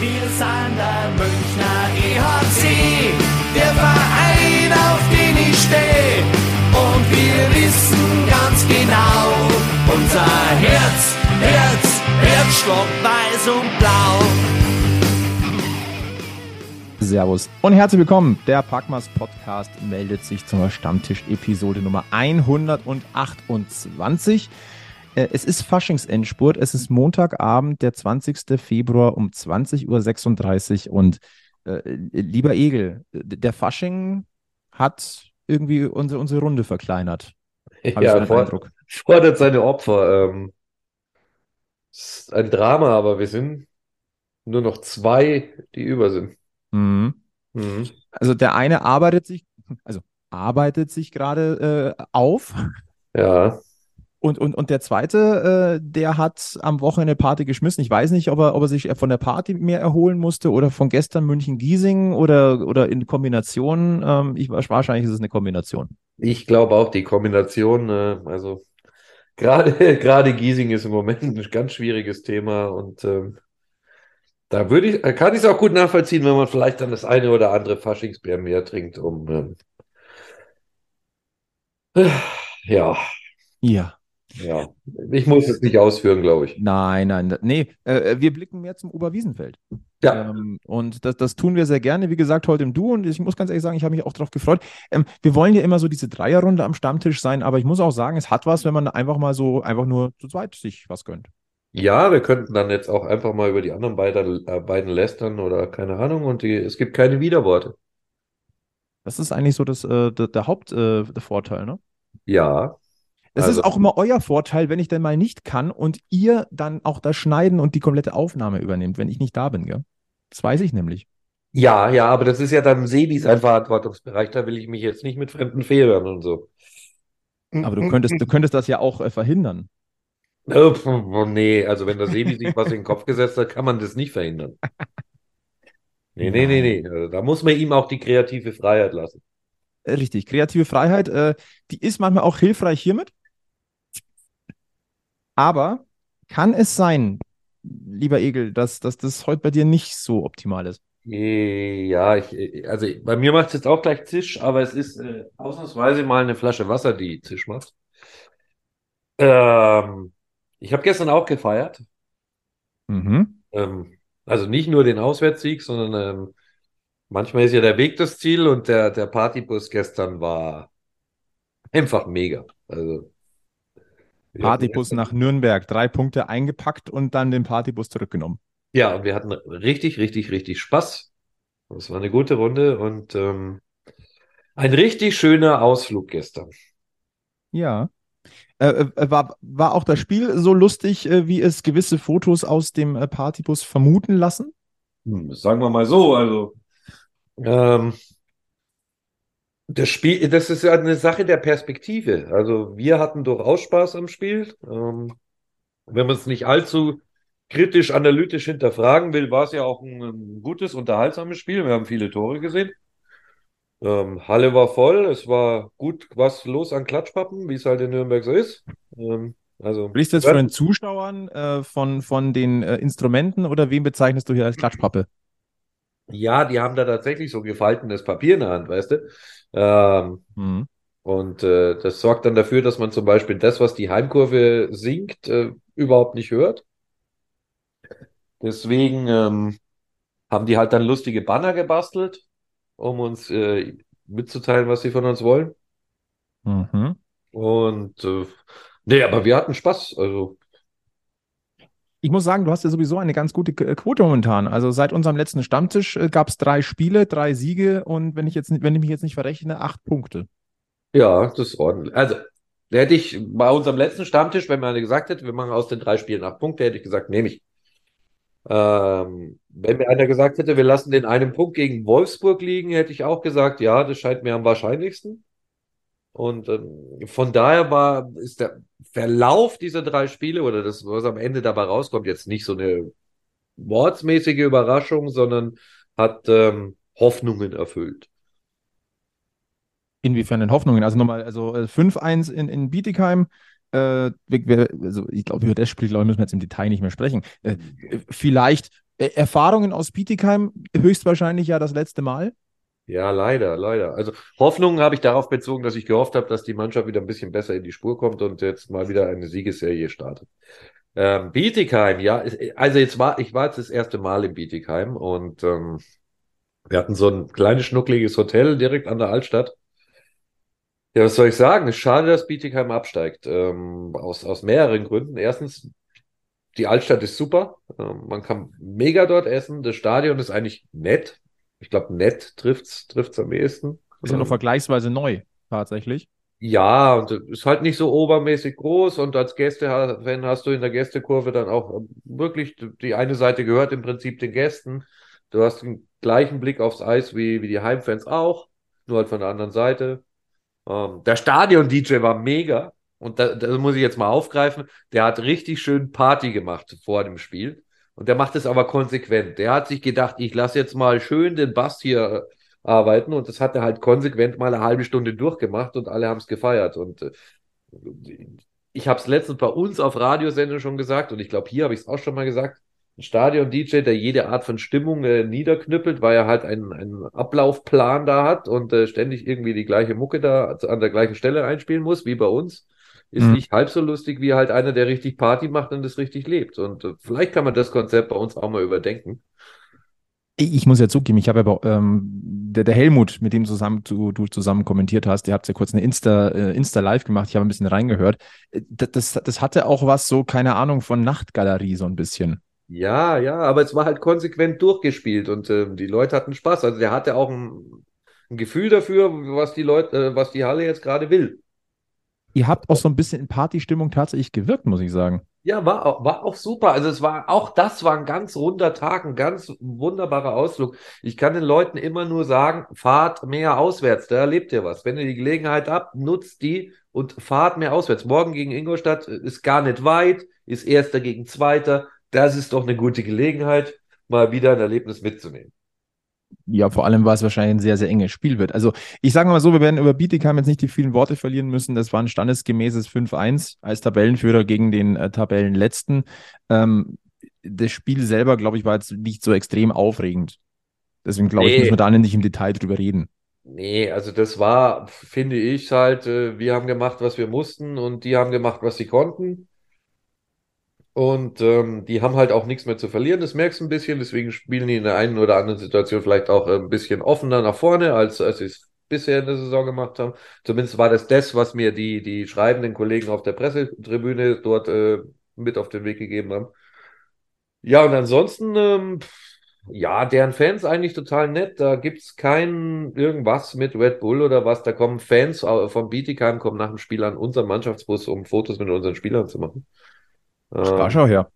Wir sind der Münchner EHC, der Verein, auf den ich stehe. Und wir wissen ganz genau, unser Herz, Herz, Herzschlag weiß und blau. Servus und herzlich willkommen. Der Packmas Podcast meldet sich zur Stammtisch-Episode Nummer 128. Äh, Es ist Faschingsendspurt. Es ist Montagabend, der 20. Februar um 20.36 Uhr. Und äh, lieber Egel, der Fasching hat irgendwie unsere, unsere Runde verkleinert. Ja, den for Eindruck. fordert seine Opfer. Ähm, es ist ein Drama, aber wir sind nur noch zwei, die über sind. Mhm. Mhm. Also der eine arbeitet sich, also arbeitet sich gerade äh, auf. Ja, Und, und, und der zweite, äh, der hat am Wochenende Party geschmissen. Ich weiß nicht, ob er, ob er sich von der Party mehr erholen musste oder von gestern München-Giesing oder, oder in Kombination. Ähm, ich, wahrscheinlich ist es eine Kombination. ich glaube auch die Kombination, äh, also gerade gerade Giesing ist im Moment ein ganz schwieriges Thema und ähm, da würde ich, äh, kann ich es auch gut nachvollziehen, wenn man vielleicht dann das eine oder andere Faschingsbier mehr trinkt, um ähm, ja, Ja. Ja. Ich muss es nicht ausführen, glaube ich. Nein, nein, nee, äh, wir blicken mehr zum Oberwiesenfeld. Ja. Ähm, und das, das tun wir sehr gerne. Wie gesagt, heute im Duo. Und ich muss ganz ehrlich sagen, ich habe mich auch darauf gefreut. Ähm, wir wollen ja immer so diese Dreierrunde am Stammtisch sein, aber ich muss auch sagen, es hat was, wenn man einfach mal so, einfach nur zu zweit sich was gönnt. Ja, wir könnten dann jetzt auch einfach mal über die anderen beiden, äh, beiden lästern oder keine Ahnung und die, es gibt keine Widerworte. Das ist eigentlich so das, äh, der, der Hauptvorteil, äh, der Vorteil, ne? Ja, Das Also- ist auch immer euer Vorteil, wenn ich denn mal nicht kann und ihr dann auch das Schneiden und die komplette Aufnahme übernehmt, wenn ich nicht da bin, gell? Das weiß ich nämlich. ja, ja, aber das ist ja dann Sebi sein Verantwortungsbereich, da will ich mich jetzt nicht mit fremden Fehlern und so. Aber du könntest, du könntest das ja auch äh, verhindern. Oh, pf, oh, nee, also wenn der Sebi sich was in den Kopf gesetzt hat, kann man das nicht verhindern. Nee, nee, nee, nee. Also Da muss man ihm auch die kreative Freiheit lassen. Äh, Richtig, kreative Freiheit, äh, die ist manchmal auch hilfreich hiermit. Aber kann es sein, lieber Egel, dass, dass das heute bei dir nicht so optimal ist? Eh, Ja, ich, also bei mir macht es jetzt auch gleich Zisch, aber es ist äh, ausnahmsweise mal eine Flasche Wasser, die Zisch macht. Ähm, ich habe gestern auch gefeiert. Mhm. Ähm, also nicht nur den Auswärtssieg, sondern ähm, manchmal ist ja der Weg das Ziel und der, der Partybus gestern war einfach mega. Also Partybus nach Nürnberg, drei Punkte eingepackt und dann den Partybus zurückgenommen. Ja, und wir hatten richtig, richtig, richtig Spaß. Es war eine gute Runde und ähm, ein richtig schöner Ausflug gestern. Ja. Äh, äh, war, war auch das Spiel so lustig, äh, wie es gewisse Fotos aus dem äh, Partybus vermuten lassen? Hm, sagen wir mal so, also ähm, das Spiel, das ist ja eine Sache der Perspektive. Also wir hatten durchaus Spaß am Spiel. Ähm, wenn man es nicht allzu kritisch, analytisch hinterfragen will, war es ja auch ein, ein gutes, unterhaltsames Spiel. Wir haben viele Tore gesehen. Ähm, Halle war voll, es war gut was los an Klatschpappen, wie es halt in Nürnberg so ist. Ähm, also Sprichst du jetzt von den Zuschauern, äh, von, von den äh, Instrumenten oder wen bezeichnest du hier als Klatschpappe? Ja, die haben da tatsächlich so gefaltenes Papier in der Hand, weißt du? Ähm, Mhm. Und äh, das sorgt dann dafür, dass man zum Beispiel das, was die Heimkurve singt, äh, überhaupt nicht hört. Deswegen ähm, haben die halt dann lustige Banner gebastelt, um uns äh, mitzuteilen, was sie von uns wollen. Mhm. Und äh, nee, aber wir hatten Spaß. Also Ich muss sagen, du hast ja sowieso eine ganz gute K- Quote momentan. Also seit unserem letzten Stammtisch äh, gab es drei Spiele, drei Siege und wenn ich jetzt, wenn ich mich jetzt nicht verrechne, acht Punkte. ja, das ist ordentlich. Also da hätte ich bei unserem letzten Stammtisch, wenn man gesagt hätte, wir machen aus den drei Spielen acht Punkte, hätte ich gesagt, nehme ich. Ähm, wenn mir einer gesagt hätte, wir lassen den einen Punkt gegen Wolfsburg liegen, hätte ich auch gesagt, ja, das scheint mir am wahrscheinlichsten. Und ähm, von daher war, ist der Verlauf dieser drei Spiele oder das, was am Ende dabei rauskommt, jetzt nicht so eine wortsmäßige Überraschung, sondern hat ähm, Hoffnungen erfüllt. Inwiefern denn Hoffnungen? Also nochmal, also äh, 5-1 in, in Bietigheim. Äh, wir, also ich glaube, über das Spiel, glaube ich, müssen wir jetzt im Detail nicht mehr sprechen. Äh, vielleicht Äh, Erfahrungen aus Bietigheim höchstwahrscheinlich ja das letzte Mal. Ja, leider, leider. Also Hoffnungen habe ich darauf bezogen, dass ich gehofft habe, dass die Mannschaft wieder ein bisschen besser in die Spur kommt und jetzt mal wieder eine Siegesserie startet. Ähm, Bietigheim, ja, also jetzt war, ich war jetzt das erste Mal in Bietigheim und ähm, wir hatten so ein kleines, schnuckliges Hotel direkt an der Altstadt. Ja, was soll ich sagen? Es ist schade, dass Bietigheim absteigt. Ähm, aus, aus mehreren Gründen. Erstens, die Altstadt ist super. Ähm, man kann mega dort essen. Das Stadion ist eigentlich nett. Ich glaube, nett trifft's, trifft's am ehesten. Ist ja noch Ähm, vergleichsweise neu, tatsächlich. ja, und ist halt nicht so obermäßig groß und als Gästefan hast du in der Gästekurve dann auch wirklich die eine Seite gehört im Prinzip den Gästen. Du hast den gleichen Blick aufs Eis wie, wie die Heimfans auch, nur halt von der anderen Seite. Ähm, der Stadion-DJ war mega und da, das muss ich jetzt mal aufgreifen. Der hat richtig schön Party gemacht vor dem Spiel und der macht es aber konsequent. Der hat sich gedacht, ich lasse jetzt mal schön den Bass hier arbeiten und das hat er halt konsequent mal eine halbe Stunde durchgemacht und alle haben es gefeiert und äh, ich habe es letztens bei uns auf Radiosendung schon gesagt und ich glaube, hier habe ich es auch schon mal gesagt. Ein Stadion-DJ, der jede Art von Stimmung äh, niederknüppelt, weil er halt einen, einen Ablaufplan da hat und äh, ständig irgendwie die gleiche Mucke da an der gleichen Stelle einspielen muss, wie bei uns, ist Mhm. nicht halb so lustig wie halt einer, der richtig Party macht und das richtig lebt. Und äh, vielleicht kann man das Konzept bei uns auch mal überdenken. Ich muss ja zugeben, ich habe aber ähm, der, der Helmut, mit dem zusammen, du, du zusammen kommentiert hast, ihr habt ja kurz eine Insta, äh, Insta Live gemacht, ich habe ein bisschen reingehört. Äh, Das, das, das hatte auch was so, keine Ahnung, von Nachtgalerie so ein bisschen. Ja, ja, aber es war halt konsequent durchgespielt und ähm, die Leute hatten Spaß. Also der hatte auch ein, ein Gefühl dafür, was die Leute, äh, was die Halle jetzt gerade will. Ihr habt auch so ein bisschen in Partystimmung tatsächlich gewirkt, muss ich sagen. Ja, war, auch- war auch super. Also es war, auch das war ein ganz runder Tag, ein ganz wunderbarer Ausflug. Ich kann den Leuten immer nur sagen, fahrt mehr auswärts, da erlebt ihr was. Wenn ihr die Gelegenheit habt, nutzt die und fahrt mehr auswärts. Morgen gegen Ingolstadt äh, ist gar nicht weit, ist Erster gegen Zweiter. Das ist doch eine gute Gelegenheit, mal wieder ein Erlebnis mitzunehmen. Ja, vor allem, weil es wahrscheinlich ein sehr, sehr enges Spiel wird. Also, ich sage mal so, wir werden über Bietigheim jetzt nicht die vielen Worte verlieren müssen. Das war ein standesgemäßes 5-1 als Tabellenführer gegen den äh, Tabellenletzten. Ähm, das Spiel selber, glaube ich, war jetzt nicht so extrem aufregend. Deswegen, glaube ich, Nee. müssen wir da nicht im Detail drüber reden. Nee, also das war, finde ich halt, äh, wir haben gemacht, was wir mussten und die haben gemacht, was sie konnten. Und ähm, die haben halt auch nichts mehr zu verlieren, das merkst du ein bisschen, deswegen spielen die in der einen oder anderen Situation vielleicht auch äh, ein bisschen offener nach vorne, als, als sie es bisher in der Saison gemacht haben. Zumindest war das das, was mir die, die schreibenden Kollegen auf der Pressetribüne dort äh, mit auf den Weg gegeben haben. Ja, und ansonsten, ähm, ja, deren Fans eigentlich total nett. Da gibt's kein irgendwas mit Red Bull oder was. Da kommen Fans von Bietigheim, kommen nach dem Spiel an unseren Mannschaftsbus, um Fotos mit unseren Spielern zu machen. Da Ähm, schau her.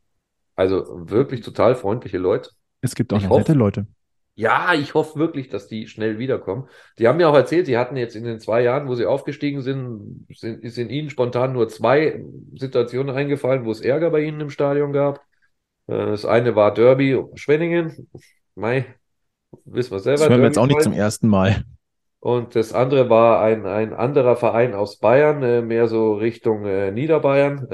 also wirklich total freundliche Leute. Es gibt auch noch nette Leute. Ja, ich hoffe wirklich, dass die schnell wiederkommen. Die haben mir auch erzählt, sie hatten jetzt in den zwei Jahren, wo sie aufgestiegen sind, sind, ist in ihnen spontan nur zwei Situationen eingefallen, wo es Ärger bei ihnen im Stadion gab. Äh, Das eine war Derby Schwenningen. Mai, wissen wir selber. Das hören wir jetzt auch nicht zum ersten Mal. Und das andere war ein, ein anderer Verein aus Bayern, äh, mehr so Richtung äh, Niederbayern.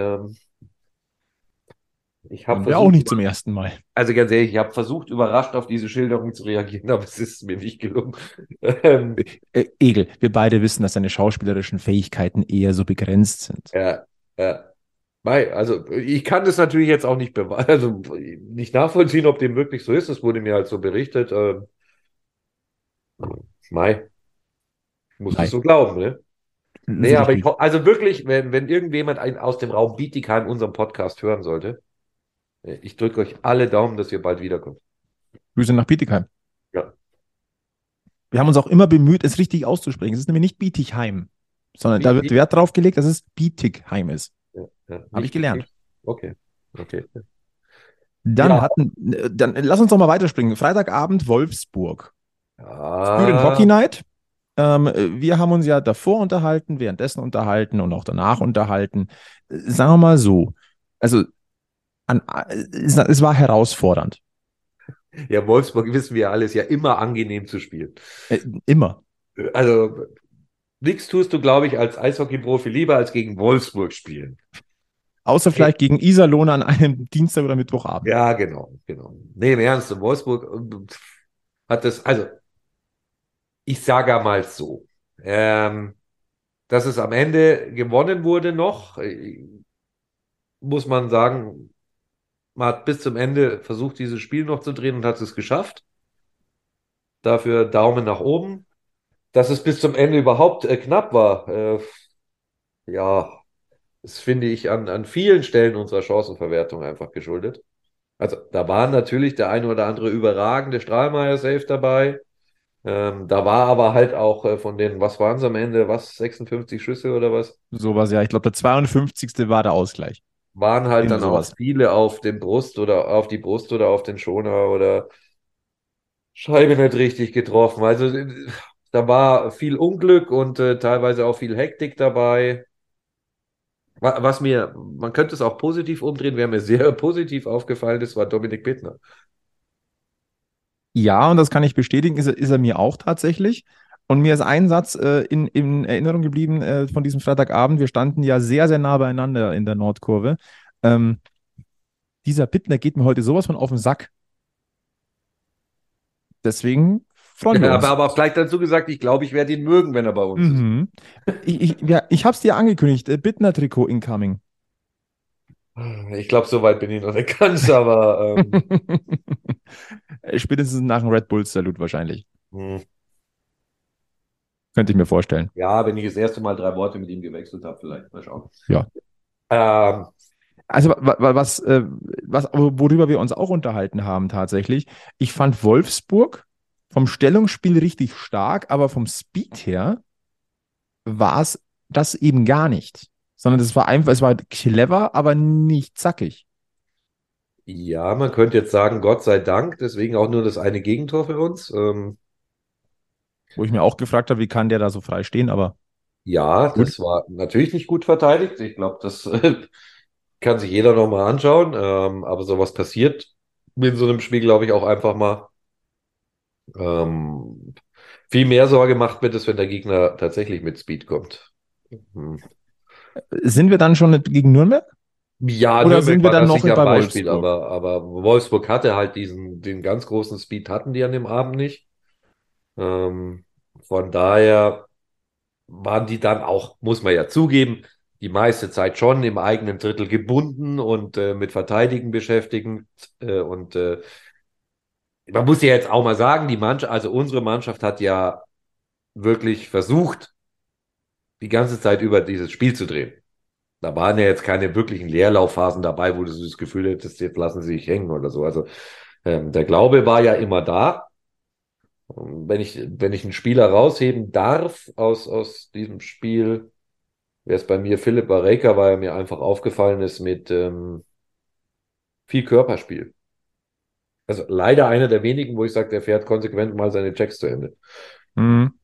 Ich habe versucht, auch nicht zum ersten Mal. also ganz ehrlich, ich habe versucht, überrascht auf diese Schilderung zu reagieren, aber es ist mir nicht gelungen. Ähm, Äh, Egel, wir beide wissen, dass deine schauspielerischen Fähigkeiten eher so begrenzt sind. ja, ja. Mei, also ich kann das natürlich jetzt auch nicht beweisen, also nicht nachvollziehen, ob dem wirklich so ist. Es wurde mir halt so berichtet. Ähm, Mei, ich muss es so glauben, ne? Nee, aber ich also wirklich, wenn, wenn irgendjemand einen aus dem Raum Bietigheim unseren Podcast hören sollte, äh, ich drücke euch alle Daumen, dass ihr bald wiederkommt. Grüße nach Bietigheim. Ja. Wir haben uns auch immer bemüht, es richtig auszusprechen. Es ist nämlich nicht Bietigheim, sondern da wird Wert drauf gelegt, dass es Bietigheim ist. Ja, ja. Hab Nicht- ich gelernt. Okay, okay. Dann Ja. hatten, dann lass uns doch mal weiterspringen. Freitagabend Wolfsburg. Ja, Spirit Hockey Night. Ähm, wir haben uns ja davor unterhalten, währenddessen unterhalten und auch danach unterhalten. Äh, Sagen wir mal so. Also, an, es, war herausfordernd. ja, Wolfsburg wissen wir alles, ja immer angenehm zu spielen. Äh, immer. Also nichts tust du, glaube ich, als Eishockey-Profi lieber als gegen Wolfsburg spielen. Außer vielleicht gegen Iserlohn an einem Dienstag oder Mittwochabend. Ja, genau, genau. Nee, im Ernst, Wolfsburg hat das, also ich sage mal so, ähm, dass es am Ende gewonnen wurde noch, äh, muss man sagen, man hat bis zum Ende versucht, dieses Spiel noch zu drehen und hat es geschafft. Dafür Daumen nach oben. Dass es bis zum Ende überhaupt äh, knapp war, äh, ja, das finde ich an, an vielen Stellen unserer Chancenverwertung einfach geschuldet. Also da waren natürlich der eine oder andere überragende Strahlmeier-Safe dabei. Ähm, da war aber halt auch äh, von den, was waren es am Ende, was, 56 Schüsse oder was? Sowas, ja. Ich glaube, der 52. war der Ausgleich. Waren halt dann sowas. auch viele auf den Brust oder auf die Brust oder auf den Schoner oder Scheibe nicht richtig getroffen. Also äh, da war viel Unglück und äh, teilweise auch viel Hektik dabei. Wa- Was mir, man könnte es auch positiv umdrehen, wer mir sehr positiv aufgefallen ist, war Dominik Bittner. Ja, und das kann ich bestätigen, ist, ist er mir auch tatsächlich. Und mir ist ein Satz äh, in, in Erinnerung geblieben äh, von diesem Freitagabend. Wir standen ja sehr, sehr nah beieinander in der Nordkurve. Ähm, dieser Bittner geht mir heute sowas von auf den Sack. Deswegen freuen wir uns. Aber, aber auch gleich dazu gesagt, ich glaube, ich werde ihn mögen, wenn er bei uns ist. Mhm. Ich, ich, ja, ich habe es dir angekündigt. Äh, Bittner-Trikot incoming. Ich glaube, so weit bin ich noch nicht ganz, aber ähm, Spätestens nach dem Red Bull-Salut wahrscheinlich. hm. Könnte ich mir vorstellen. ja, wenn ich das erste Mal drei Worte mit ihm gewechselt habe, vielleicht. Mal schauen. Ja. Ähm, Also wa- wa- was, äh, was, worüber wir uns auch unterhalten haben tatsächlich, ich fand Wolfsburg vom Stellungsspiel richtig stark, aber vom Speed her war es das eben gar nicht. Sondern es war einfach, es war clever, aber nicht zackig. ja, man könnte jetzt sagen, Gott sei Dank, deswegen auch nur das eine Gegentor für uns. Ähm, Wo ich mir auch gefragt habe, wie kann der da so frei stehen, aber ja, Gut. das war natürlich nicht gut verteidigt. Ich glaube, das äh, kann sich jeder nochmal anschauen. Ähm, aber sowas passiert in so einem Spiel, glaube ich, auch einfach mal. Ähm, viel mehr Sorge macht mir das, wenn der Gegner tatsächlich mit Speed kommt. Hm. sind wir dann schon gegen Nürnberg? Ja, Oder Nürnberg sind wir dann noch bei ein Beispiel, Wolfsburg? aber, aber Wolfsburg hatte halt diesen, den ganz großen Speed hatten die an dem Abend nicht. Ähm, von daher waren die dann auch, muss man ja zugeben, die meiste Zeit schon im eigenen Drittel gebunden und äh, mit Verteidigen beschäftigt. Äh, und äh, man muss ja jetzt auch mal sagen, die Mannschaft, also unsere Mannschaft hat ja wirklich versucht, die ganze Zeit über dieses Spiel zu drehen. Da waren ja jetzt keine wirklichen Leerlaufphasen dabei, wo du das Gefühl hättest, jetzt lassen sie sich hängen oder so. Also ähm, der Glaube war ja immer da. Wenn ich, wenn ich einen Spieler rausheben darf aus, aus diesem Spiel, wäre es bei mir Philipp Barreca, weil er mir einfach aufgefallen ist mit ähm, viel Körperspiel. Also leider einer der wenigen, wo ich sage, der fährt konsequent mal seine Checks zu Ende. Mhm.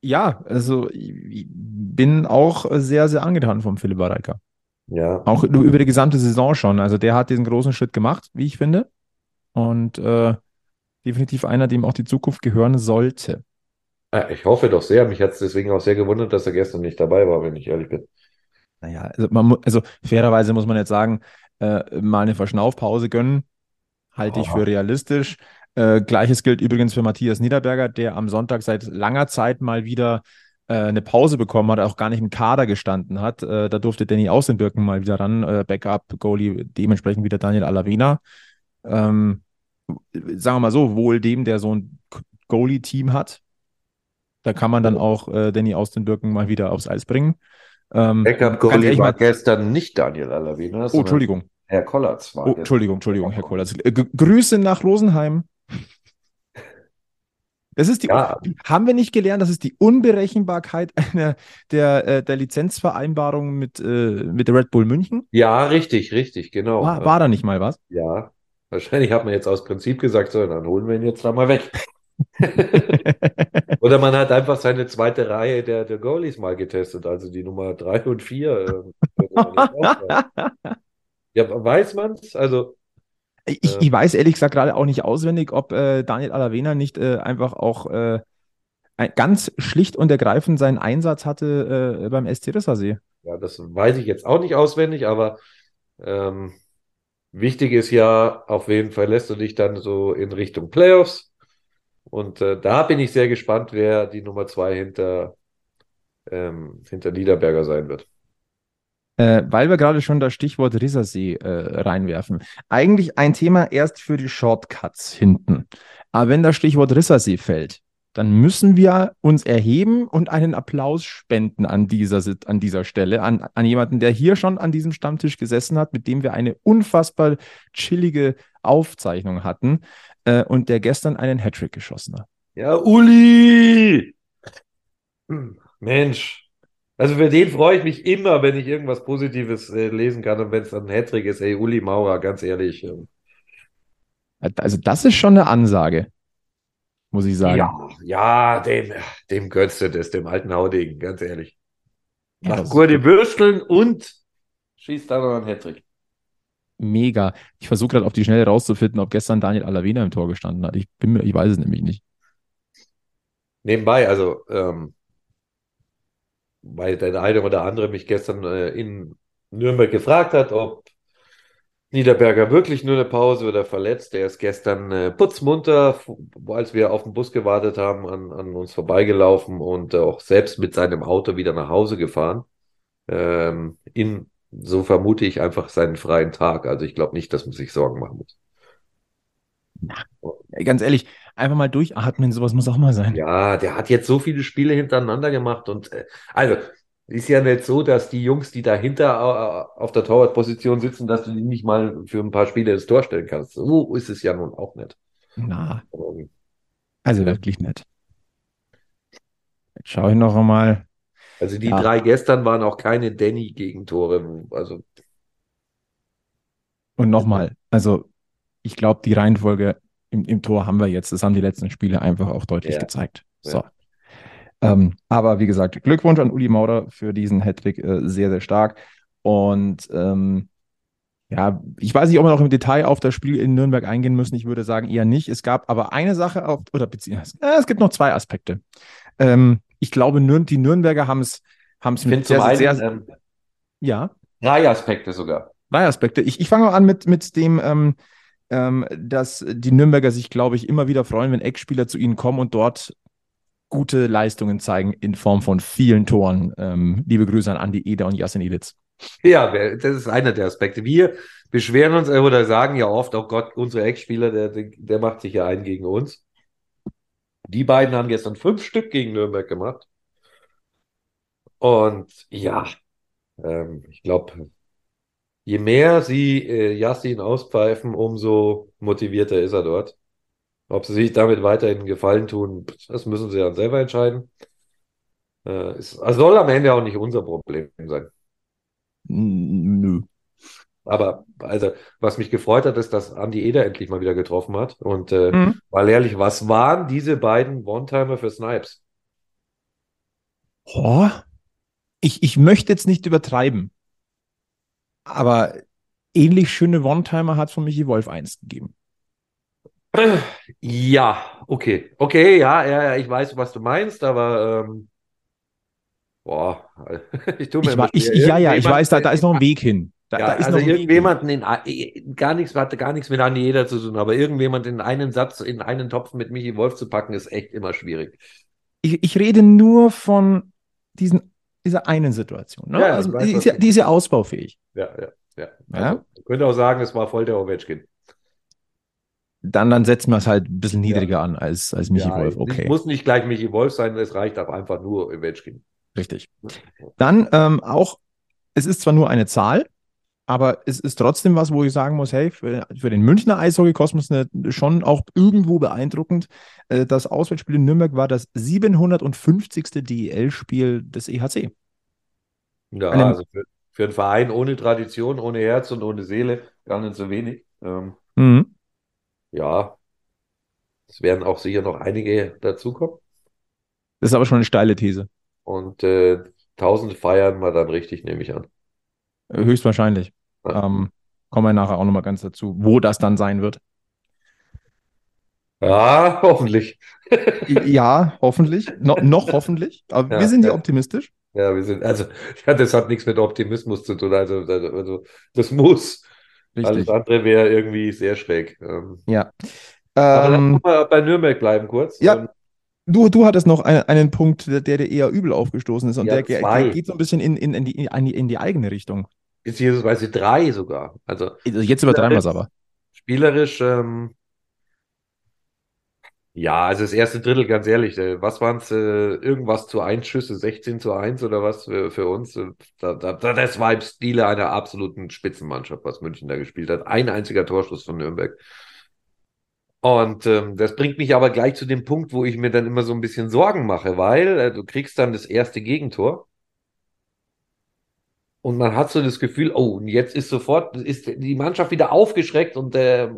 Ja, also ich bin auch sehr, sehr angetan vom Philipp Reika. Ja, Auch über die gesamte Saison schon. Also der hat diesen großen Schritt gemacht, wie ich finde. Und äh, definitiv einer, dem auch die Zukunft gehören sollte. Äh, ich hoffe doch sehr. Mich hat es deswegen auch sehr gewundert, dass er gestern nicht dabei war, wenn ich ehrlich bin. Naja, also, man, also fairerweise muss man jetzt sagen, äh, mal eine Verschnaufpause gönnen, halte ich Ah. für realistisch. Äh, Gleiches gilt übrigens für Matthias Niederberger, der am Sonntag seit langer Zeit mal wieder äh, eine Pause bekommen hat, auch gar nicht im Kader gestanden hat. Äh, da durfte Danny Außenbirken mal wieder ran, äh, Backup-Goalie, dementsprechend wieder Daniel Alavena. Ähm, sagen wir mal so, wohl dem, der so ein Goalie-Team hat. Da kann man dann auch äh, Danny Außenbirken mal wieder aufs Eis bringen. Ähm, ganz Backup-Goalie ehrlich, war gestern nicht Daniel Alavena, Oh, Entschuldigung. Herr Kollatz war Oh. Entschuldigung, Entschuldigung, Herr Kollers. Äh, Grüße nach Rosenheim. Das ist die, Ja. haben wir nicht gelernt, das ist die Unberechenbarkeit einer, der, äh, der Lizenzvereinbarung mit, äh, mit der Red Bull München? Ja, richtig, richtig, genau. War, war da nicht mal was? Ja, wahrscheinlich hat man jetzt aus Prinzip gesagt, so, dann holen wir ihn jetzt da mal weg. Oder man hat einfach seine zweite Reihe der, der Goalies mal getestet, also die Nummer drei und vier. äh, Ja, weiß man's? Also, Ich, Ja. ich weiß ehrlich gesagt gerade auch nicht auswendig, ob äh, Daniel Alavena nicht äh, einfach auch äh, ein, ganz schlicht und ergreifend seinen Einsatz hatte äh, beim SC Rissersee. Ja, das weiß ich jetzt auch nicht auswendig, aber ähm, wichtig ist ja, auf wen verlässt du dich dann so in Richtung Playoffs? Und äh, da bin ich sehr gespannt, wer die Nummer zwei hinter, ähm, hinter Niederberger sein wird. Äh, weil wir gerade schon das Stichwort Rissersee äh, reinwerfen. Eigentlich ein Thema erst für die Shortcuts hinten. Aber wenn das Stichwort Rissersee fällt, dann müssen wir uns erheben und einen Applaus spenden an dieser, an dieser Stelle, an, an jemanden, der hier schon an diesem Stammtisch gesessen hat, mit dem wir eine unfassbar chillige Aufzeichnung hatten äh, und der gestern einen Hattrick geschossen hat. Ja, Uli! Mensch. Also für den freue ich mich immer, wenn ich irgendwas Positives äh, lesen kann und wenn es dann ein Hattrick ist. Ey, Uli Maurer, ganz ehrlich. Ähm. Also das ist schon eine Ansage muss ich sagen. Ja, ja, dem, dem gönnst du das, dem alten Haudegen, ganz ehrlich. Macht ja, gute Würsteln und schießt da noch einen Hattrick. Mega. Ich versuche gerade auf die Schnelle rauszufinden, ob gestern Daniel Alavena im Tor gestanden hat. Ich, bin ich weiß es nämlich nicht. Nebenbei, also, ähm, weil der eine oder andere mich gestern äh, in Nürnberg gefragt hat, ob Niederberger wirklich nur eine Pause oder verletzt. Er ist gestern äh, putzmunter, als wir auf den Bus gewartet haben, an, an uns vorbeigelaufen und äh, auch selbst mit seinem Auto wieder nach Hause gefahren. Ähm, in, so vermute ich einfach seinen freien Tag. Also ich glaube nicht, dass man sich Sorgen machen muss. Na, ganz ehrlich, einfach mal durchatmen, sowas muss auch mal sein. Ja, der hat jetzt so viele Spiele hintereinander gemacht und äh, also ist ja nicht so, dass die Jungs, die dahinter äh, auf der Torwartposition sitzen, dass du die nicht mal für ein paar Spiele ins Tor stellen kannst. So ist es ja nun auch nicht. Na. Also wirklich nett. Jetzt schaue ich noch einmal. Also die ja. drei gestern waren auch keine Danny-Gegentore. Also. Und nochmal, also ich glaube, die Reihenfolge im, im, Tor haben wir jetzt. Das haben die letzten Spiele einfach auch deutlich ja. gezeigt. So. Ja. Ähm, aber wie gesagt, Glückwunsch an Uli Maurer für diesen Hattrick, äh, sehr, sehr stark. Und ähm, ja, ich weiß nicht, ob wir noch im Detail auf das Spiel in Nürnberg eingehen müssen. Ich würde sagen, eher nicht. Es gab aber eine Sache auf, oder beziehungsweise, äh, es gibt noch zwei Aspekte. Ähm, ich glaube, Nürn die Nürnberger haben es haben es mit sehr, einen, sehr, ähm, ja. Drei Aspekte sogar. Drei Aspekte. Ich, ich fange mal an mit, mit dem, ähm, ähm, dass die Nürnberger sich, glaube ich, immer wieder freuen, wenn Eckspieler zu ihnen kommen und dort gute Leistungen zeigen in Form von vielen Toren. Ähm, liebe Grüße an Andi Eder und Jasin Ilitz. Ja, das ist einer der Aspekte. Wir beschweren uns äh, oder sagen ja oft, oh Gott, unsere Ex-Spieler, der, der macht sich ja ein gegen uns. Die beiden haben gestern fünf Stück gegen Nürnberg gemacht. Und ja, ähm, ich glaube, je mehr sie äh, Yassin auspfeifen, umso motivierter ist er dort. Ob sie sich damit weiterhin Gefallen tun, das müssen sie dann selber entscheiden. Äh, es soll am Ende auch nicht unser Problem sein. Nö. Aber also, was mich gefreut hat, ist, dass Andy Eder endlich mal wieder getroffen hat. Und äh, mhm. mal ehrlich, was waren diese beiden One-Timer für Snipes? Oh, ich, ich möchte jetzt nicht übertreiben. Aber ähnlich schöne One-Timer hat von Michi Wolf 1 gegeben. Ja, okay. Okay, ja, ja, ich weiß, was du meinst, aber ähm, boah, ich tue mir ich, ich, ich Ja, ja, ich weiß, da, da ist noch ein Weg hin. Da, ja, da ist also irgendjemanden in gar nichts, hatte gar nichts mit Andi Jeder zu tun, aber irgendjemand in einen Satz, in einen Topf mit Michi Wolf zu packen, ist echt immer schwierig. Ich, ich rede nur von diesen, dieser einen Situation. Ne? Ja, also, weiß, die, ist ja, die ist ja ausbaufähig. Ja, ja, ja. Also, könnte auch sagen, es war voll der Ovechkin dann, dann setzen wir es halt ein bisschen niedriger ja. an als, als Michi ja, Wolf. Okay. Es muss nicht gleich Michi Wolf sein, es reicht auch einfach nur Ovechkin. Richtig. Dann ähm, auch, es ist zwar nur eine Zahl, aber es ist trotzdem was, wo ich sagen muss, hey, für, für den Münchner Eishockey-Kosmos schon auch irgendwo beeindruckend. Äh, das Auswärtsspiel in Nürnberg war das 750. DEL-Spiel des EHC. Ja, Einem, also für, für einen Verein ohne Tradition, ohne Herz und ohne Seele gar nicht so wenig. Ähm, mhm ja, es werden auch sicher noch einige dazukommen. Das ist aber schon eine steile These. Und äh, 1000 feiern wir dann richtig, nehme ich an. Äh, höchstwahrscheinlich. Ja. Ähm, kommen wir nachher auch nochmal ganz dazu, wo das dann sein wird. Ja, hoffentlich. ja, hoffentlich. No, noch hoffentlich. Aber ja, wir sind ja optimistisch. Ja, wir sind, also, ja, das hat nichts mit Optimismus zu tun. Also, also, also das muss. Alles Richtig. andere wäre irgendwie sehr schräg. Ähm, Ja. aber Ähm, mal bei Nürnberg bleiben kurz. Ja. Ähm, du, du hattest noch einen, einen Punkt, der, der dir eher übel aufgestoßen ist und Ja, der ge- geht so ein bisschen in, in, in, die, in, die, in die eigene Richtung. beziehungsweise drei sogar. Also Also jetzt übertreiben wir es aber. spielerisch, ähm, ja, also das erste Drittel, ganz ehrlich, äh, was waren es, äh, irgendwas zu 1 Schüsse, 16 zu 1 oder was für, für uns? Äh, da, da, das war im Stile einer absoluten Spitzenmannschaft, was München da gespielt hat. Ein einziger Torschuss von Nürnberg. Und ähm, das bringt mich aber gleich zu dem Punkt, wo ich mir dann immer so ein bisschen Sorgen mache, weil äh, du kriegst dann das erste Gegentor und man hat so das Gefühl, oh, und jetzt ist sofort ist die Mannschaft wieder aufgeschreckt und äh,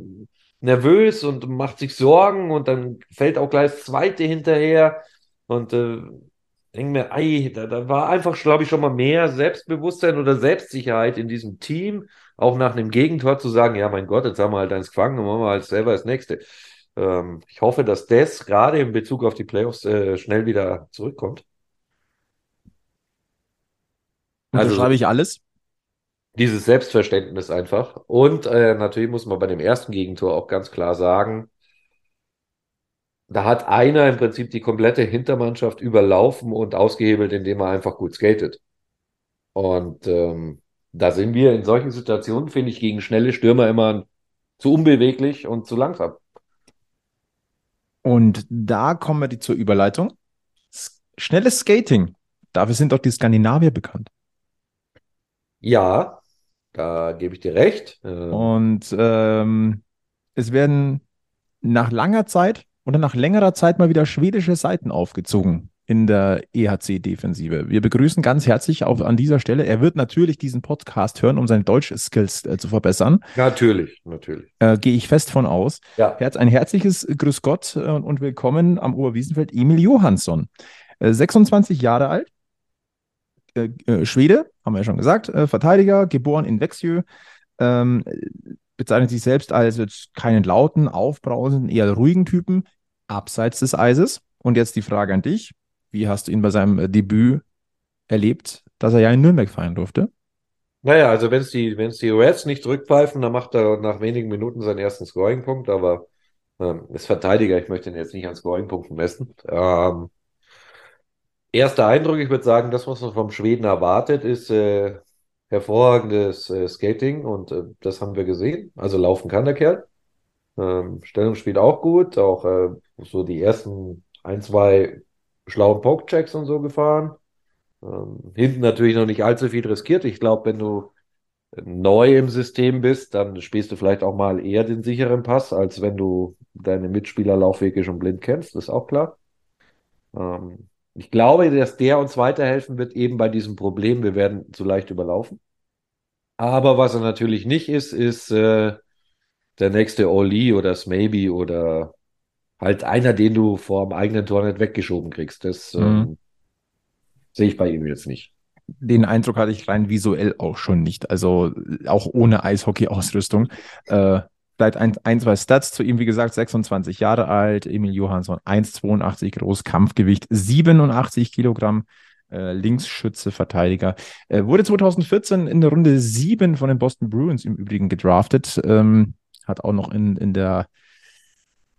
nervös und macht sich Sorgen und dann fällt auch gleich das zweite hinterher und äh, denke mir, ei, da, da war einfach, glaube ich, schon mal mehr Selbstbewusstsein oder Selbstsicherheit in diesem Team, auch nach einem Gegentor zu sagen, ja, mein Gott, jetzt haben wir halt eins gefangen und machen wir halt selber das nächste. Ähm, ich hoffe, dass das gerade in Bezug auf die Playoffs äh, schnell wieder zurückkommt. Also- Unterschreibe ich alles. Dieses Selbstverständnis einfach. Und äh, natürlich muss man bei dem ersten Gegentor auch ganz klar sagen, da hat einer im Prinzip die komplette Hintermannschaft überlaufen und ausgehebelt, indem er einfach gut skatet. Und ähm, da sind wir in solchen Situationen, finde ich, gegen schnelle Stürmer immer zu unbeweglich und zu langsam. Und da kommen wir zur Überleitung. Schnelles Skating. Dafür sind doch die Skandinavier bekannt. Ja, da gebe ich dir recht. Ähm, Und ähm, es werden nach langer Zeit oder nach längerer Zeit mal wieder schwedische Seiten aufgezogen in der EHC-Defensive. Wir begrüßen ganz herzlich auf, an dieser Stelle. Er wird natürlich diesen Podcast hören, um seine Deutsch-Skills äh, zu verbessern. natürlich, natürlich. Äh, Gehe ich fest von aus. Ja, Herz, ein herzliches Grüß Gott äh, und willkommen am Oberwiesenfeld, Emil Johansson. Äh, 26 Jahre alt, äh, äh, Schwede, haben wir ja schon gesagt, äh, Verteidiger, geboren in Växjö, ähm, bezeichnet sich selbst als keinen lauten, aufbrausenden, eher ruhigen Typen, abseits des Eises. Und jetzt die Frage an dich. Wie hast du ihn bei seinem äh, Debüt erlebt, dass er ja in Nürnberg feiern durfte? Naja, also wenn es die, wenn es die Reds nicht zurückpfeifen, dann macht er nach wenigen Minuten seinen ersten Scoring-Punkt, aber ähm, ist Verteidiger, ich möchte ihn jetzt nicht an Scoring-Punkten messen. Ähm, erster Eindruck, ich würde sagen, das, was man vom Schweden erwartet, ist äh, hervorragendes äh, Skating und äh, das haben wir gesehen. Also laufen kann der Kerl. Ähm, Stellung spielt auch gut, auch äh, so die ersten ein, zwei schlauen Poke-Checks und so gefahren. Ähm, hinten natürlich noch nicht allzu viel riskiert. Ich glaube, wenn du neu im System bist, dann spielst du vielleicht auch mal eher den sicheren Pass, als wenn du deine Mitspielerlaufwege schon blind kennst, ist auch klar. Ähm, ich glaube, dass der uns weiterhelfen wird, eben bei diesem Problem, wir werden zu leicht überlaufen. Aber was er natürlich nicht ist, ist äh, der nächste Oli oder Smaybe oder halt einer, den du vor dem eigenen Tor nicht weggeschoben kriegst. Das Mhm. ähm, sehe ich bei ihm jetzt nicht. Den Eindruck hatte ich rein visuell auch schon nicht. Also auch ohne Eishockey-Ausrüstung. Äh, vielleicht ein, ein, zwei Stats zu ihm. Wie gesagt, 26 Jahre alt. Emil Johansson, 1,82 groß, Kampfgewicht 87 Kilogramm. Äh, Linksschütze, Verteidiger. Äh, wurde 2014 in der Runde 7 von den Boston Bruins im Übrigen gedraftet. Ähm, hat auch noch in, in der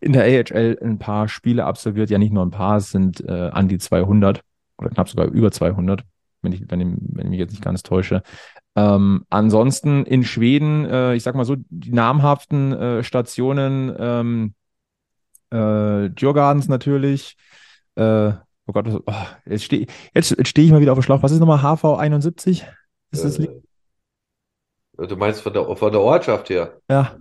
in der AHL ein paar Spiele absolviert. Ja, nicht nur ein paar, es sind äh, an die 200 oder knapp sogar über 200 wenn ich, wenn ich, wenn ich mich jetzt nicht ganz täusche. Ähm, ansonsten in Schweden, äh, ich sag mal so, die namhaften äh, Stationen, ähm, äh, Djurgardens natürlich. Äh, oh Gott, was- oh, jetzt stehe jetzt, jetzt steh ich mal wieder auf dem Schlauch. Was ist nochmal HV 71? Ist das? Äh, du meinst von der, von der Ortschaft her? Ja.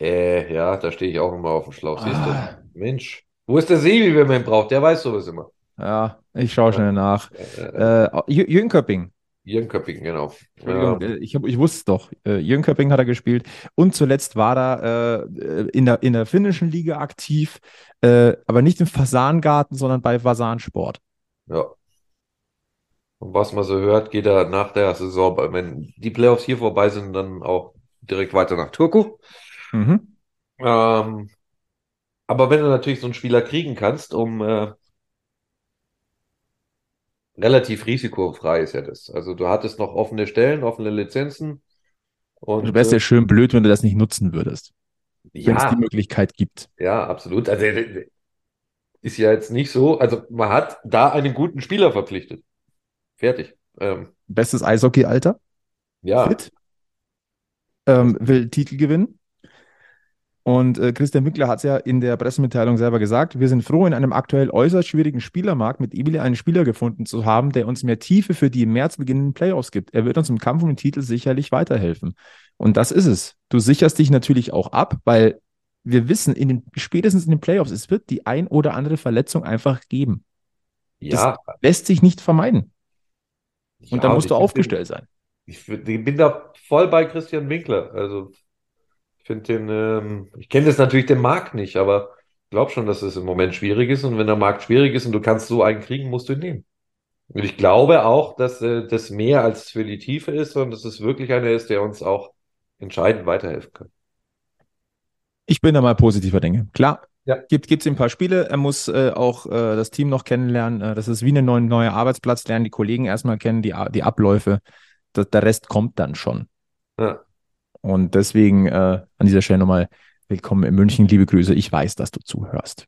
Äh, ja, da stehe ich auch immer auf dem Schlauch. Siehst Ah. du? Mensch. Wo ist der Sebi, wenn man ihn braucht? Der weiß sowas immer. Ja, ich schaue schnell nach. Äh, äh, Äh, Jü- Jönköping. Jönköping, genau. Entschuldigung, Ähm, äh, ich, hab, ich wusste es doch. Äh, Jönköping hat er gespielt. Und zuletzt war er äh, in, der, in der finnischen Liga aktiv, äh, aber nicht im Fasangarten, sondern bei Fasansport. ja. Und was man so hört, geht er nach der Saison, wenn die Playoffs hier vorbei sind, dann auch direkt weiter nach Turku. Mhm. Ähm, aber wenn du natürlich so einen Spieler kriegen kannst, um äh, relativ risikofrei ist ja das. Also du hattest noch offene Stellen, offene Lizenzen. Und, du wärst ja äh, schön blöd, wenn du das nicht nutzen würdest. Wenn es ja, die Möglichkeit gibt. ja, absolut. Also äh, ist ja jetzt nicht so. Also man hat da einen guten Spieler verpflichtet. Fertig. Ähm, Bestes Eishockey-Alter, ja, fit, ähm, will Titel gewinnen. Und äh, Christian Wickler hat es ja in der Pressemitteilung selber gesagt, wir sind froh, in einem aktuell äußerst schwierigen Spielermarkt mit Ebeli einen Spieler gefunden zu haben, der uns mehr Tiefe für die im März beginnenden Playoffs gibt. Er wird uns im Kampf um den Titel sicherlich weiterhelfen. Und das ist es. Du sicherst dich natürlich auch ab, weil wir wissen, in den, spätestens in den Playoffs, es wird die ein oder andere Verletzung einfach geben. ja. Lässt sich nicht vermeiden. Und ja, dann musst du bin- aufgestellt sein. Ich bin- bin da voll bei Christian Winkler. Also finde den, ähm, ich kenne das natürlich den Markt nicht, aber ich glaube schon, dass es im Moment schwierig ist. Und wenn der Markt schwierig ist und du kannst so einen kriegen, musst du ihn nehmen. Und ich glaube auch, dass äh, das mehr als für die Tiefe ist, sondern dass es wirklich einer ist, der uns auch entscheidend weiterhelfen kann. Ich bin da mal positiver Dinge. Klar, Ja. gibt es ein paar Spiele. Er muss äh, auch äh, das Team noch kennenlernen. Äh, das ist wie ein neue, neuer Arbeitsplatz, lernen die Kollegen erstmal kennen, die, die Abläufe. Das, der Rest kommt dann schon. Ja. Und deswegen äh, an dieser Stelle nochmal willkommen in München. Liebe Grüße. Ich weiß, dass du zuhörst.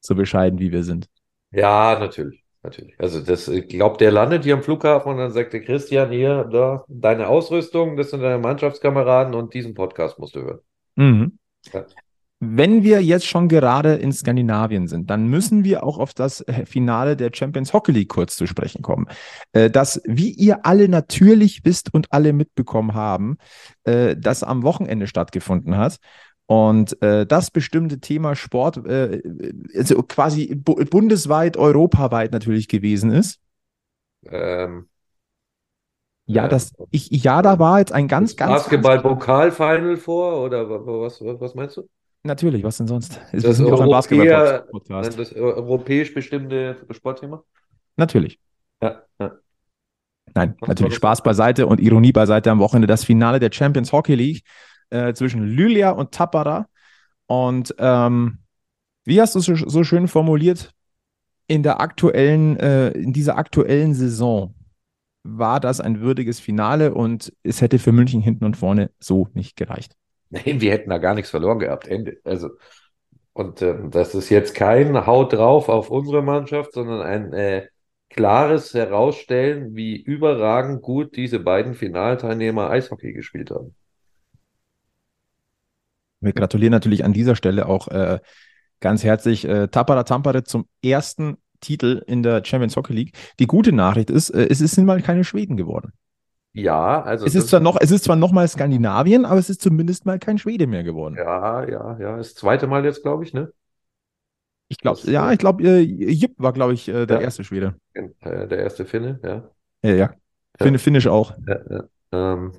So bescheiden, wie wir sind. Ja, natürlich, natürlich. Also das, ich glaube, der landet hier am Flughafen und dann sagt der Christian hier, da, deine Ausrüstung, das sind deine Mannschaftskameraden und diesen Podcast musst du hören. Mhm. Ja. Wenn wir jetzt schon gerade in Skandinavien sind, dann müssen wir auch auf das äh, Finale der Champions Hockey League kurz zu sprechen kommen. Äh, Das, wie ihr alle natürlich wisst und alle mitbekommen haben, äh, das am Wochenende stattgefunden hat. Und das bestimmte Thema Sport, also quasi bu bundesweit, europaweit natürlich gewesen ist. Ähm, Ja, das, ich, ja, da war jetzt ein ganz, ganz, Basketball-Pokal-Final vor oder wa- wa- was, was, was meinst du? Natürlich, was denn sonst? Wir Das ein Europäer- Basketball-Podcast. Das europäisch bestimmte Sportthema? Natürlich. Ja, ja. Nein, Was natürlich? Spaß beiseite und Ironie beiseite am Wochenende. Das Finale der Champions Hockey League äh, zwischen Lylia und Tappara. Und ähm, wie hast du es so, so schön formuliert? In der aktuellen, äh, in dieser aktuellen Saison war das ein würdiges Finale und es hätte für München hinten und vorne so nicht gereicht. Nein, wir hätten da gar nichts verloren gehabt. Ende. Also, und ähm, das ist jetzt kein Haut drauf auf unsere Mannschaft, sondern ein äh, klares Herausstellen, wie überragend gut diese beiden Finalteilnehmer Eishockey gespielt haben. Wir gratulieren natürlich an dieser Stelle auch äh, ganz herzlich äh, Tappara Tampere zum ersten Titel in der Champions Hockey League. Die gute Nachricht ist, äh, es sind mal keine Schweden geworden. Ja, also Es ist zwar noch, es ist zwar noch mal Skandinavien, aber es ist zumindest mal kein Schwede mehr geworden. Ja, ja, ja. Das zweite Mal jetzt, glaube ich, ne? Ich glaube, ja, äh, ich glaube, äh, Jip war, glaube ich, äh, der Ja. erste Schwede. Äh, der erste Finne, ja. Ja, ja. Fin Finnisch auch. Ja, ja. Ähm,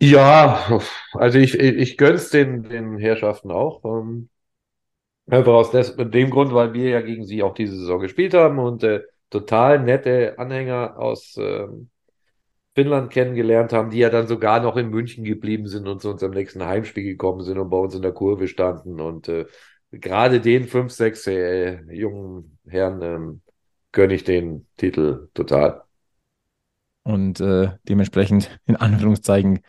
ja, also ich, ich, ich gönn's den, den Herrschaften auch. Ähm, einfach aus des, dem Grund, weil wir ja gegen sie auch diese Saison gespielt haben und äh, total nette Anhänger aus ähm, Finnland kennengelernt haben, die ja dann sogar noch in München geblieben sind und zu unserem nächsten Heimspiel gekommen sind und bei uns in der Kurve standen. Und äh, gerade den fünf, sechs äh, jungen Herren ähm, gönne ich den Titel total. Und äh, dementsprechend, in Anführungszeichen,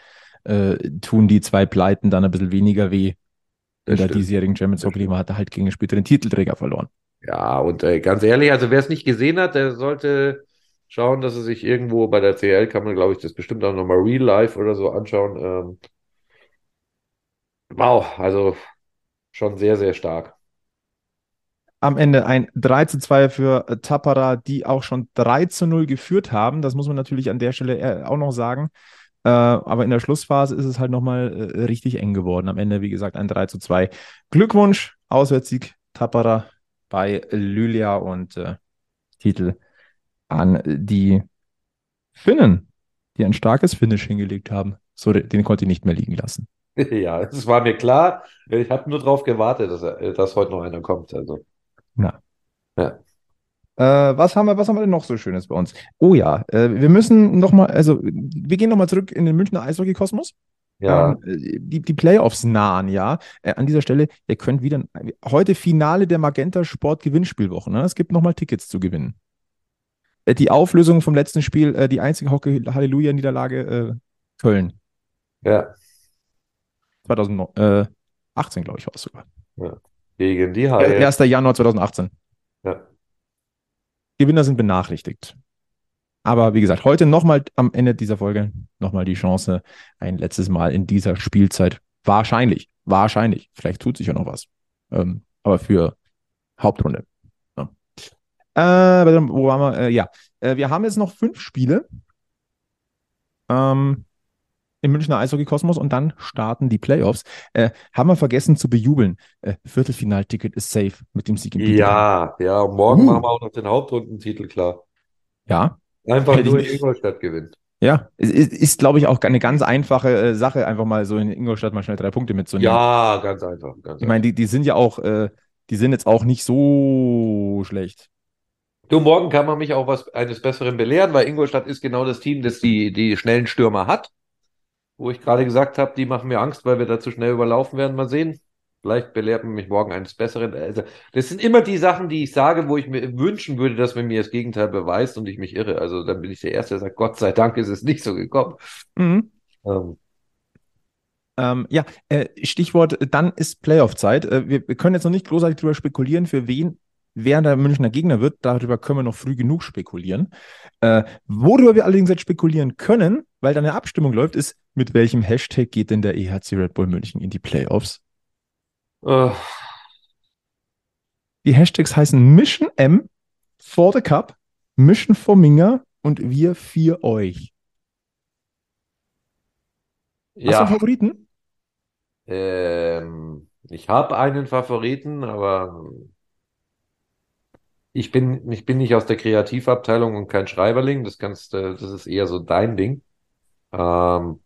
äh, tun die zwei Pleiten dann ein bisschen weniger weh. In der diesjährigen Champions League man hat halt gegen den späteren Titelträger verloren. Ja, und äh, ganz ehrlich, also wer es nicht gesehen hat, der sollte schauen, dass er sich irgendwo bei der CL kann man, glaube ich, das bestimmt auch nochmal Real Life oder so anschauen. Ähm, wow, also schon sehr, sehr stark. Am Ende ein 3 zu 2 für äh, Tappara, die auch schon 3 zu 0 geführt haben. Das muss man natürlich an der Stelle äh, auch noch sagen. Äh, aber in der Schlussphase ist es halt nochmal äh, richtig eng geworden. Am Ende, wie gesagt, ein 3 zu 2. Glückwunsch, Auswärtssieg Tappara bei Lylia und äh, Titel an die Finnen, die ein starkes Finish hingelegt haben. So, den konnte ich nicht mehr liegen lassen. Ja, es war mir klar. Ich habe nur darauf gewartet, dass, er, dass heute noch einer kommt. Also, Na. Ja. Äh, was haben wir, was haben wir denn noch so Schönes bei uns? Oh ja, äh, wir müssen noch mal, also wir gehen noch mal zurück in den Münchner Eishockey-Kosmos. Ja. ähm, äh, die, die Playoffs nahen, ja. Äh, an dieser Stelle, ihr könnt wieder heute Finale der Magenta Sport Gewinnspielwoche. Ne? Es gibt nochmal Tickets zu gewinnen. Äh, die Auflösung vom letzten Spiel, äh, die einzige Hockey-Halleluja-Niederlage äh, Köln. Ja. 2018, glaube ich, war es sogar. Gegen die Haie. 1. Januar 2018. Ja. Gewinner sind benachrichtigt. Aber wie gesagt, heute nochmal am Ende dieser Folge nochmal die Chance, ein letztes Mal in dieser Spielzeit. Wahrscheinlich, wahrscheinlich. Vielleicht tut sich ja noch was. Ähm, aber für Hauptrunde. Ja. Äh, wo waren wir? Äh, ja, äh, wir haben jetzt noch fünf Spiele ähm, im Münchner Eishockey-Kosmos und dann starten die Playoffs. Äh, haben wir vergessen zu bejubeln. Äh, Viertelfinalticket ist safe mit dem Sieg im. Ja, ja, morgen Uh. machen wir auch noch den Hauptrundentitel klar. Ja, Einfach nur in Ingolstadt gewinnt. Ja, es ist, ist glaube ich, auch eine ganz einfache äh, Sache, einfach mal so in Ingolstadt mal schnell drei Punkte mitzunehmen. Ja, ganz einfach. Ganz Ich meine, die, die sind ja auch, äh, die sind jetzt auch nicht so schlecht. Du, morgen kann man mich auch was eines Besseren belehren, weil Ingolstadt ist genau das Team, das die, die schnellen Stürmer hat. Wo ich gerade gesagt habe, die machen mir Angst, weil wir da zu schnell überlaufen werden. Mal sehen. Vielleicht belehrt man mich morgen eines Besseren. Also, das sind immer die Sachen, die ich sage, wo ich mir wünschen würde, dass man mir das Gegenteil beweist und ich mich irre. Also dann bin ich der Erste, der sagt, Gott sei Dank ist es nicht so gekommen. Mhm. Ähm, Ähm, ja, äh, Stichwort, dann ist Playoff-Zeit. Äh, wir, wir können jetzt noch nicht großartig darüber spekulieren, für wen wer der Münchner Gegner wird. Darüber können wir noch früh genug spekulieren. Äh, worüber wir allerdings jetzt spekulieren können, weil da eine Abstimmung läuft, ist, mit welchem Hashtag geht denn der EHC Red Bull München in die Playoffs? Äh, Die Hashtags heißen Mission M for the Cup, Mission for Minga und wir für euch. Hast du einen ja, Favoriten? ähm, ich habe einen Favoriten, aber ich bin, ich bin nicht aus der Kreativabteilung und kein Schreiberling. Das kannst, äh, das ist eher so dein Ding. Ähm,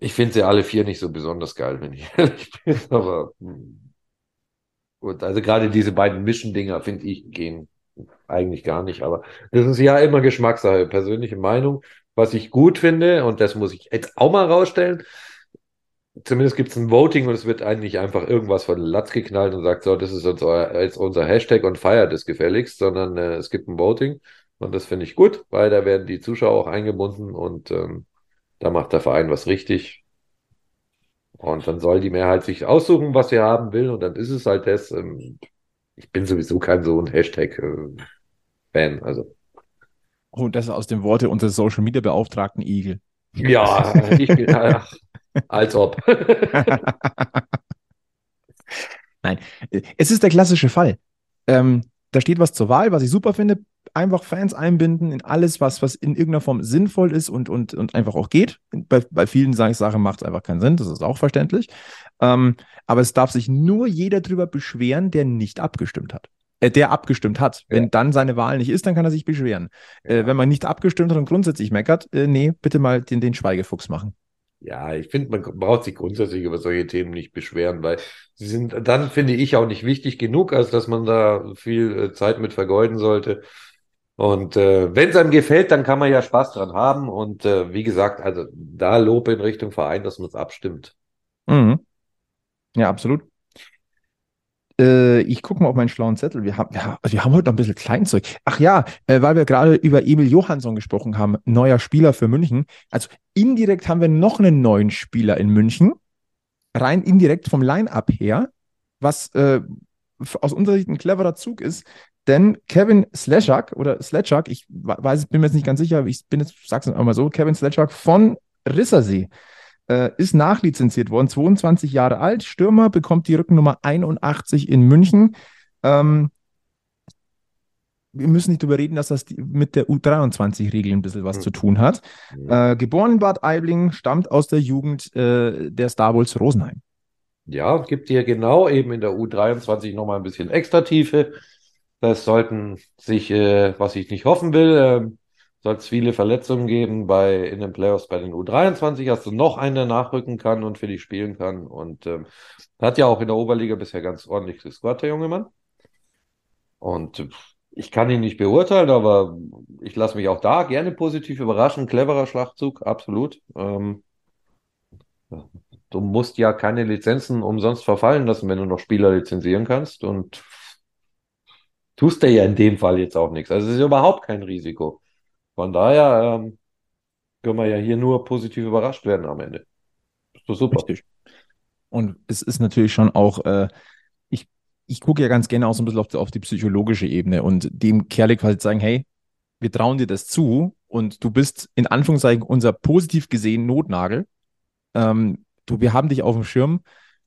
ich finde sie alle vier nicht so besonders geil, wenn ich ehrlich bin, aber hm, gut, also gerade diese beiden Mission-Dinger, finde ich, gehen eigentlich gar nicht, aber das ist ja immer Geschmackssache, persönliche Meinung. Was ich gut finde, und das muss ich jetzt auch mal rausstellen, zumindest gibt es ein Voting und es wird eigentlich einfach irgendwas von Latz geknallt und sagt, so, das ist unser, jetzt unser Hashtag und feiert es gefälligst, sondern äh, es gibt ein Voting und das finde ich gut, weil da werden die Zuschauer auch eingebunden und ähm, da macht der Verein was richtig. Und dann soll die Mehrheit sich aussuchen, was sie haben will, und dann ist es halt das. Ähm, ich bin sowieso kein so ein Hashtag-Fan. Also, Oh, das ist aus den Worte unseres Social Media Beauftragten Igel. ja, ich bin, ach, als ob. Nein, äh, es ist der klassische Fall. Ähm, da steht was zur Wahl, was ich super finde. Einfach Fans einbinden in alles, was, was in irgendeiner Form sinnvoll ist und, und, und einfach auch geht. Bei, bei vielen Sachen macht es einfach keinen Sinn, das ist auch verständlich. Ähm, aber es darf sich nur jeder drüber beschweren, der nicht abgestimmt hat. Äh, der abgestimmt hat. Ja. Wenn dann seine Wahl nicht ist, dann kann er sich beschweren. Äh, wenn man nicht abgestimmt hat und grundsätzlich meckert, äh, nee, bitte mal den, den Schweigefuchs machen. Ja, ich finde, man braucht sich grundsätzlich über solche Themen nicht beschweren, weil sie sind dann, finde ich, auch nicht wichtig genug, als dass man da viel äh, Zeit mit vergeuden sollte. Und äh, wenn es einem gefällt, dann kann man ja Spaß dran haben. Und äh, wie gesagt, also da Lob in Richtung Verein, dass man es abstimmt. Mhm. Ja, absolut. Äh, ich gucke mal auf meinen schlauen Zettel. Wir haben, wir, haben- haben heute noch ein bisschen Kleinzeug. Ach ja, äh, weil wir gerade über Emil Johansson gesprochen haben, neuer Spieler für München. Also indirekt haben wir noch einen neuen Spieler in München, rein indirekt vom Line-Up her, was äh, aus unserer Sicht ein cleverer Zug ist. Denn Kevin Slechak oder Slechak, ich we- weiß, bin mir jetzt nicht ganz sicher, ich bin jetzt, sag's einmal so, Kevin Slechak von Rissersee äh, ist nachlizenziert worden, 22 Jahre alt, Stürmer, bekommt die Rückennummer 81 in München. Ähm, wir müssen nicht darüber reden, dass das die, mit der U23-Regel ein bisschen was Hm. zu tun hat. Äh, geboren in Bad Aibling, stammt aus der Jugend äh, der Star Bulls Rosenheim. Ja, gibt hier genau eben in der U23 nochmal ein bisschen extra Tiefe. Das sollten sich, äh, was ich nicht hoffen will, ähm, soll es viele Verletzungen geben bei in den Playoffs bei den U23. Hast du noch einen, nachrücken kann und für dich spielen kann. Und ähm, hat ja auch in der Oberliga bisher ganz ordentlich gescored, der junge Mann. Und äh, ich kann ihn nicht beurteilen, aber ich lasse mich auch da gerne positiv überraschen. Cleverer Schlachtzug, absolut. Ähm, Du musst ja keine Lizenzen umsonst verfallen lassen, wenn du noch Spieler lizenzieren kannst und tust dir ja in dem Fall jetzt auch nichts. Also es ist überhaupt kein Risiko. Von daher ähm, können wir ja hier nur positiv überrascht werden am Ende. Ist doch super. Richtig. Und es ist natürlich schon auch, äh, ich, ich gucke ja ganz gerne auch so ein bisschen auf die, auf die psychologische Ebene und dem Kerl quasi sagen, hey, wir trauen dir das zu und du bist in Anführungszeichen unser positiv gesehen Notnagel. Ähm, du, wir haben dich auf dem Schirm,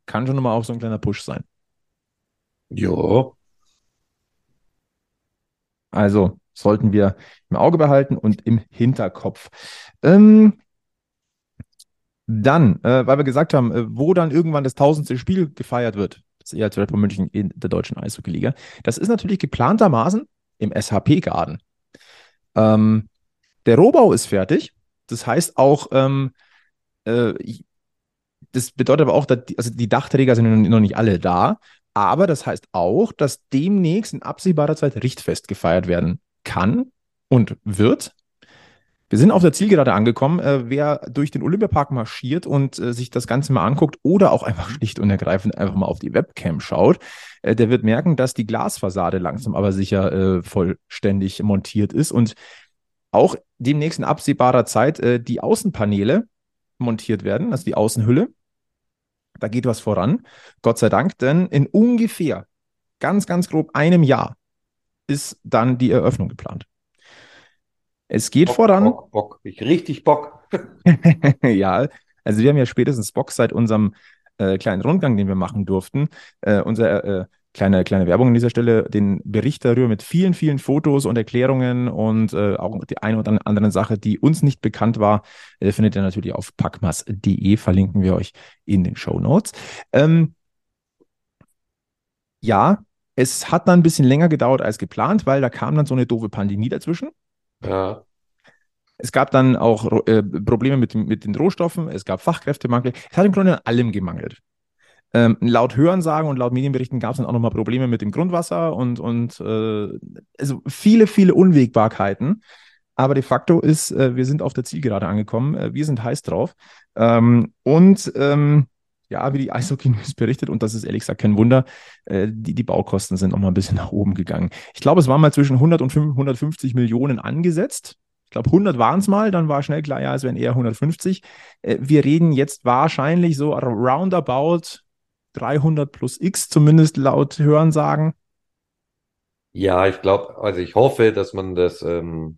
kann schon mal auch so ein kleiner Push sein. Ja. Also sollten wir im Auge behalten und im Hinterkopf. Ähm, dann, äh, weil wir gesagt haben, äh, wo dann irgendwann das tausendste Spiel gefeiert wird, das EHC Red Bull München in der deutschen Eishockey-Liga, das ist natürlich geplantermaßen im SHP-Garden. Ähm, der Rohbau ist fertig. Das heißt auch, ähm, äh, das bedeutet aber auch, dass die, also die Dachträger sind noch nicht alle da. Aber das heißt auch, dass demnächst in absehbarer Zeit Richtfest gefeiert werden kann und wird. Wir sind auf der Zielgerade angekommen. Äh, wer durch den Olympiapark marschiert und äh, sich das Ganze mal anguckt oder auch einfach schlicht und ergreifend einfach mal auf die Webcam schaut, äh, der wird merken, dass die Glasfassade langsam aber sicher vollständig montiert ist und auch demnächst in absehbarer Zeit die Außenpaneele montiert werden, also die Außenhülle. Da geht was voran, Gott sei Dank, denn in ungefähr ganz, ganz grob einem Jahr ist dann die Eröffnung geplant. Es geht Bock, voran. Bock, Bock. Ich richtig Bock. ja, also wir haben ja spätestens Bock seit unserem äh, kleinen Rundgang, den wir machen durften. Äh, unser äh, kleine, kleine Werbung an dieser Stelle, den Bericht darüber mit vielen, vielen Fotos und Erklärungen und äh, auch die eine oder andere Sache, die uns nicht bekannt war, äh, findet ihr natürlich auf packmas.de, verlinken wir euch in den Show Notes. Ähm, ja, es hat dann ein bisschen länger gedauert als geplant, weil da kam dann so eine doofe Pandemie dazwischen. Ja. Es gab dann auch äh, Probleme mit, mit den Rohstoffen, es gab Fachkräftemangel. Es hat im Grunde an allem gemangelt. Ähm, laut Hörensagen und laut Medienberichten gab es dann auch nochmal Probleme mit dem Grundwasser und, und äh, also viele, viele Unwägbarkeiten. Aber de facto ist, äh, wir sind auf der Zielgerade angekommen. Äh, wir sind heiß drauf. Ähm, und ähm, ja, wie die Eishockey News berichtet, und das ist ehrlich gesagt kein Wunder, äh, die, die Baukosten sind noch mal ein bisschen nach oben gegangen. Ich glaube, es waren mal zwischen 100 und 150 Millionen angesetzt. Ich glaube, 100 waren es mal, dann war schnell klar, ja, es wären eher 150. Äh, wir reden jetzt wahrscheinlich so roundabout 300 plus X, zumindest laut Hörensagen. Ja, ich glaube, also ich hoffe, dass man das ähm,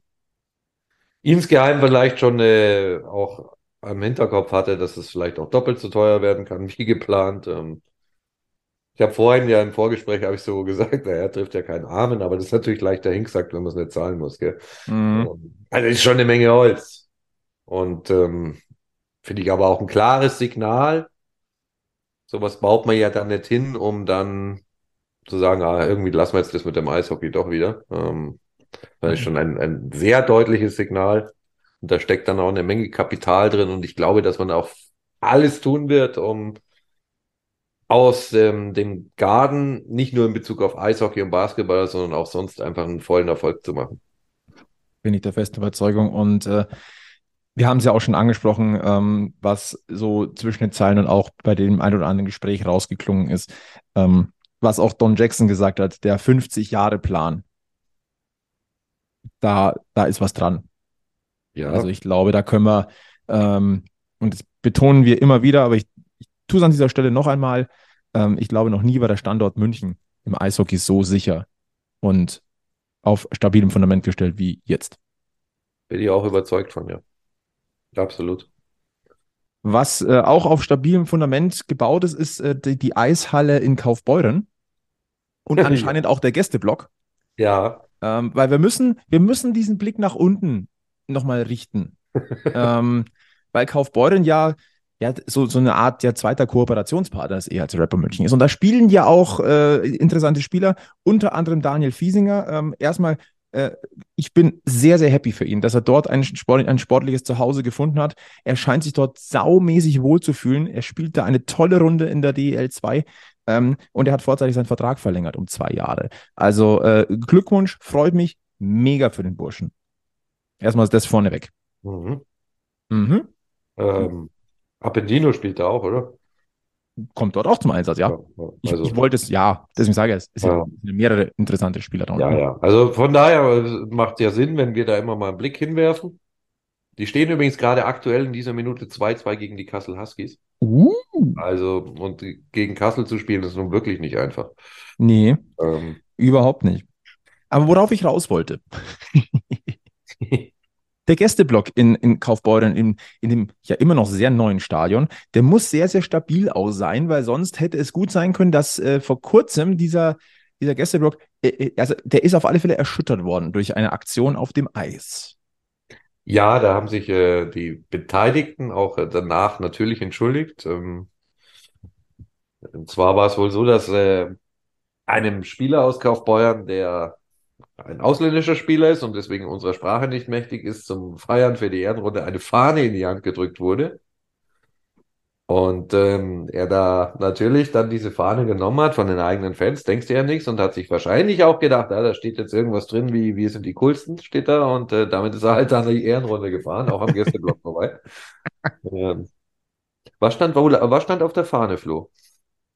insgeheim vielleicht schon äh, auch am Hinterkopf hatte, dass es vielleicht auch doppelt so teuer werden kann wie geplant. Ähm, ich habe vorhin ja im Vorgespräch habe ich so gesagt, naja, trifft ja keinen Armen, aber das ist natürlich leicht dahingesagt, wenn man es nicht zahlen muss. Gell? Mhm. Also ist schon eine Menge Holz. Und ähm, finde ich aber auch ein klares Signal. Sowas baut man ja dann nicht hin, um dann zu sagen, ah, irgendwie lassen wir jetzt das mit dem Eishockey doch wieder. Ähm, das ist schon ein, ein sehr deutliches Signal. Und da steckt dann auch eine Menge Kapital drin und ich glaube, dass man auch alles tun wird, um aus ähm, dem Garden nicht nur in Bezug auf Eishockey und Basketball, sondern auch sonst einfach einen vollen Erfolg zu machen. Bin ich der festen Überzeugung und äh, wir haben es ja auch schon angesprochen, ähm, was so zwischen den Zeilen und auch bei dem ein oder anderen Gespräch rausgeklungen ist, ähm, was auch Don Jackson gesagt hat, der 50-Jahre-Plan. Da, da ist was dran. Ja. Also ich glaube, da können wir, ähm, und das betonen wir immer wieder, aber ich, ich tue es an dieser Stelle noch einmal, ähm, ich glaube, noch nie war der Standort München im Eishockey so sicher und auf stabilem Fundament gestellt wie jetzt. Bin ich auch überzeugt von, ja. Absolut. Was äh, auch auf stabilem Fundament gebaut ist, ist äh, die, die, Eishalle in Kaufbeuren und anscheinend auch der Gästeblock. Ja. Ähm, weil wir müssen, wir müssen diesen Blick nach unten nochmal richten. ähm, weil Kaufbeuren ja, ja so, so eine Art ja, zweiter Kooperationspartner ist eher als Rapper München ist. Und da spielen ja auch äh, interessante Spieler, unter anderem Daniel Fiesinger. Ähm, erstmal, äh, ich bin sehr, sehr happy für ihn, dass er dort ein, Sport, ein sportliches Zuhause gefunden hat. Er scheint sich dort saumäßig wohlzufühlen. Er spielt da eine tolle Runde in der DEL 2. Ähm, und er hat vorzeitig seinen Vertrag verlängert um zwei Jahre. Also äh, Glückwunsch, freut mich mega für den Burschen. Erstmal ist das vorneweg. Mhm. Mhm. Ähm, Appendino spielt da auch, oder? Kommt dort auch zum Einsatz, ja. Ich, also, ich wollte es, ja, deswegen sage ich es. Es Ja. sind mehrere interessante Spieler da. ja, ja. Also von daher macht ja Sinn, wenn wir da immer mal einen Blick hinwerfen. Die stehen übrigens gerade aktuell in dieser Minute 2-2 gegen die Kassel Huskies. Uh, Also, und gegen Kassel zu spielen, ist nun wirklich nicht einfach. nee, Ähm, überhaupt nicht. Aber worauf ich raus wollte, der Gästeblock in, in Kaufbeuren, in, in dem ja immer noch sehr neuen Stadion, der muss sehr, sehr stabil aus sein, weil sonst hätte es gut sein können, dass äh, vor kurzem dieser, dieser Gästeblock, äh, äh, also der ist auf alle Fälle erschüttert worden durch eine Aktion auf dem Eis. Ja, da haben sich äh, die Beteiligten auch äh, danach natürlich entschuldigt. Ähm, und zwar war es wohl so, dass äh, einem Spieler aus Kaufbeuern, der ein ausländischer Spieler ist und deswegen unserer Sprache nicht mächtig ist, zum Feiern für die Ehrenrunde eine Fahne in die Hand gedrückt wurde. Und ähm, er da natürlich dann diese Fahne genommen hat von den eigenen Fans, denkst du ja nichts und hat sich wahrscheinlich auch gedacht, ah, da steht jetzt irgendwas drin, wie wir sind die coolsten, steht da und äh, damit ist er halt dann die Ehrenrunde gefahren, auch am Gästeblock vorbei. Ähm, was stand, was stand auf der Fahne, Flo?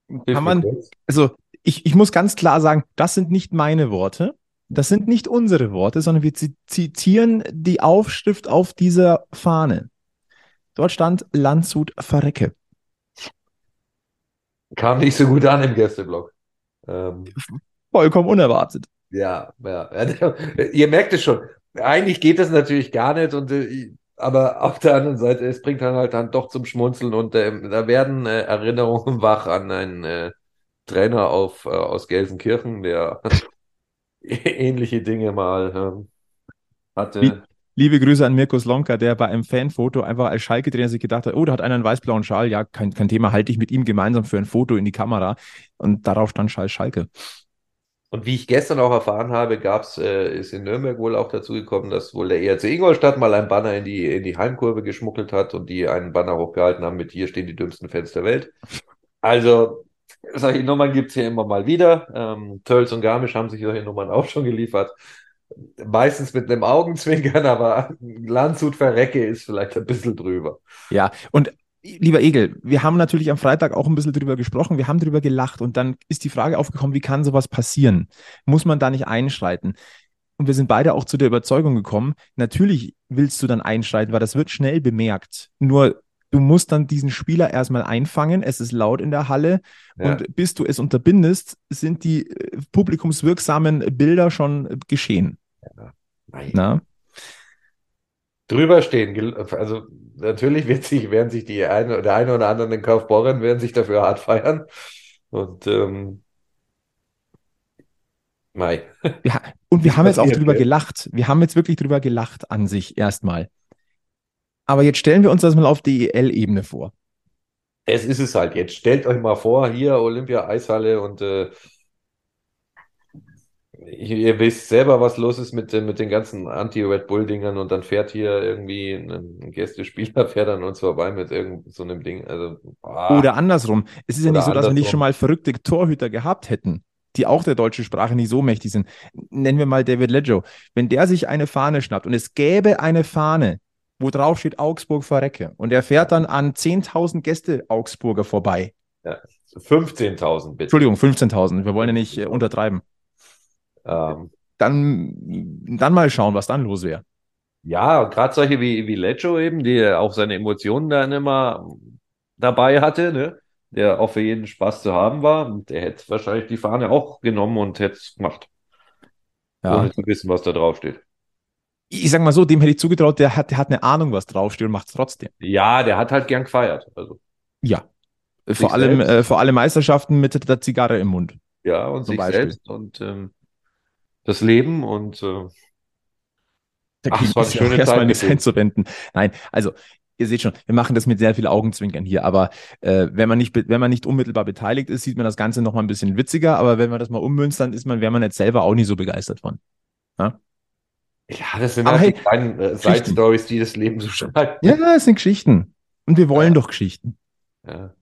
Hilf Kann man, also ich, ich muss ganz klar sagen, das sind nicht meine Worte, das sind nicht unsere Worte, sondern wir zi- zitieren die Aufschrift auf dieser Fahne. Dort stand Landshut verrecke. Kam nicht so gut an im Gästeblock. Ähm, Vollkommen unerwartet. Ja, ja. Ihr merkt es schon. Eigentlich geht das natürlich gar nicht, und, äh, aber auf der anderen Seite, es bringt dann halt dann doch zum Schmunzeln und ähm, da werden äh, Erinnerungen wach an einen äh, Trainer auf, äh, aus Gelsenkirchen, der ähnliche Dinge mal ähm, hatte. Liebe Grüße an Mirko Slonka, der bei einem Fanfoto einfach als Schalke-Trainer sich gedacht hat, oh, da hat einer einen weiß-blauen Schal, ja, kein, kein Thema, halte ich mit ihm gemeinsam für ein Foto in die Kamera. Und darauf stand Schal Schalke. Und wie ich gestern auch erfahren habe, gab's, äh, ist in Nürnberg wohl auch dazu gekommen, dass wohl der ERC Ingolstadt mal ein Banner in die, in die Heimkurve geschmuggelt hat und die einen Banner hochgehalten haben mit hier stehen die dümmsten Fans der Welt. Also, solche Nummern gibt's hier immer mal wieder. Ähm, Tölz und Garmisch haben sich solche Nummern auch schon geliefert. Meistens mit einem Augenzwinkern, aber Landshut verrecke ist vielleicht ein bisschen drüber. Ja, und lieber Egel, wir haben natürlich am Freitag auch ein bisschen drüber gesprochen, wir haben drüber gelacht und dann ist die Frage aufgekommen, wie kann sowas passieren? Muss man da nicht einschreiten? Und wir sind beide auch zu der Überzeugung gekommen, natürlich willst du dann einschreiten, weil das wird schnell bemerkt. Nur du musst dann diesen Spieler erstmal einfangen, es ist laut in der Halle Ja. und bis du es unterbindest, sind die äh, publikumswirksamen Bilder schon geschehen. Nein. Na? drüber stehen. Also natürlich wird sich, werden sich die eine, der eine oder andere in Kaufbeuren werden sich dafür hart feiern. Und ähm, Mai. Ja, und wir haben jetzt auch drüber gelacht. Wir haben jetzt wirklich drüber gelacht an sich erstmal. Aber jetzt stellen wir uns das mal auf DEL-Ebene vor. Es ist es halt jetzt. Stellt euch mal vor, hier Olympia Eishalle und äh, ihr, wisst selber, was los ist mit, äh, mit den ganzen Anti-Red Bull-Dingern und dann fährt hier irgendwie ein, Gästespieler, fährt an uns vorbei mit irgend so einem Ding. Also, ah, Oder andersrum. Es ist ja nicht so, dass wir nicht schon mal verrückte Torhüter gehabt hätten, die auch der deutschen Sprache nicht so mächtig sind. Nennen wir mal David Leggio. Wenn der sich eine Fahne schnappt und es gäbe eine Fahne, wo drauf steht Augsburg verrecke und er fährt dann an 10.000 Gäste Augsburger vorbei. 15.000 bitte. Entschuldigung, 15.000. Wir wollen ja nicht äh, untertreiben. Ähm, Dann, dann mal schauen, was dann los wäre. Ja, gerade solche wie, wie Lecco eben, die auch seine Emotionen dann immer dabei hatte, ne? Der auch für jeden Spaß zu haben war. Und der hätte wahrscheinlich die Fahne auch genommen und hätte es gemacht, Ja. ohne zu wissen, was da drauf steht. Ich sag mal so, dem hätte ich zugetraut, der hat, der hat eine Ahnung, was draufsteht und macht es trotzdem. Ja, der hat halt gern gefeiert. Also, Ja. Vor allem, selbst. äh, vor allem Meisterschaften mit der Zigarre im Mund. ja, und sich Beispiel. selbst und ähm, das Leben und äh, Ach, Dagegen es war eine schöne erstmal nichts einzuwenden. Nein, also ihr seht schon, wir machen das mit sehr viel Augenzwinkern hier, aber äh, wenn man nicht, wenn man nicht unmittelbar beteiligt ist, sieht man das Ganze noch mal ein bisschen witziger, aber wenn man das mal ummünzt, dann ist man, wäre man jetzt selber auch nicht so begeistert von. ja, das sind Aber halt hey, die kleinen äh, Side-Stories, die das Leben so schreibt. Ja, es sind Geschichten. Und wir wollen Ja. doch Geschichten. Ja.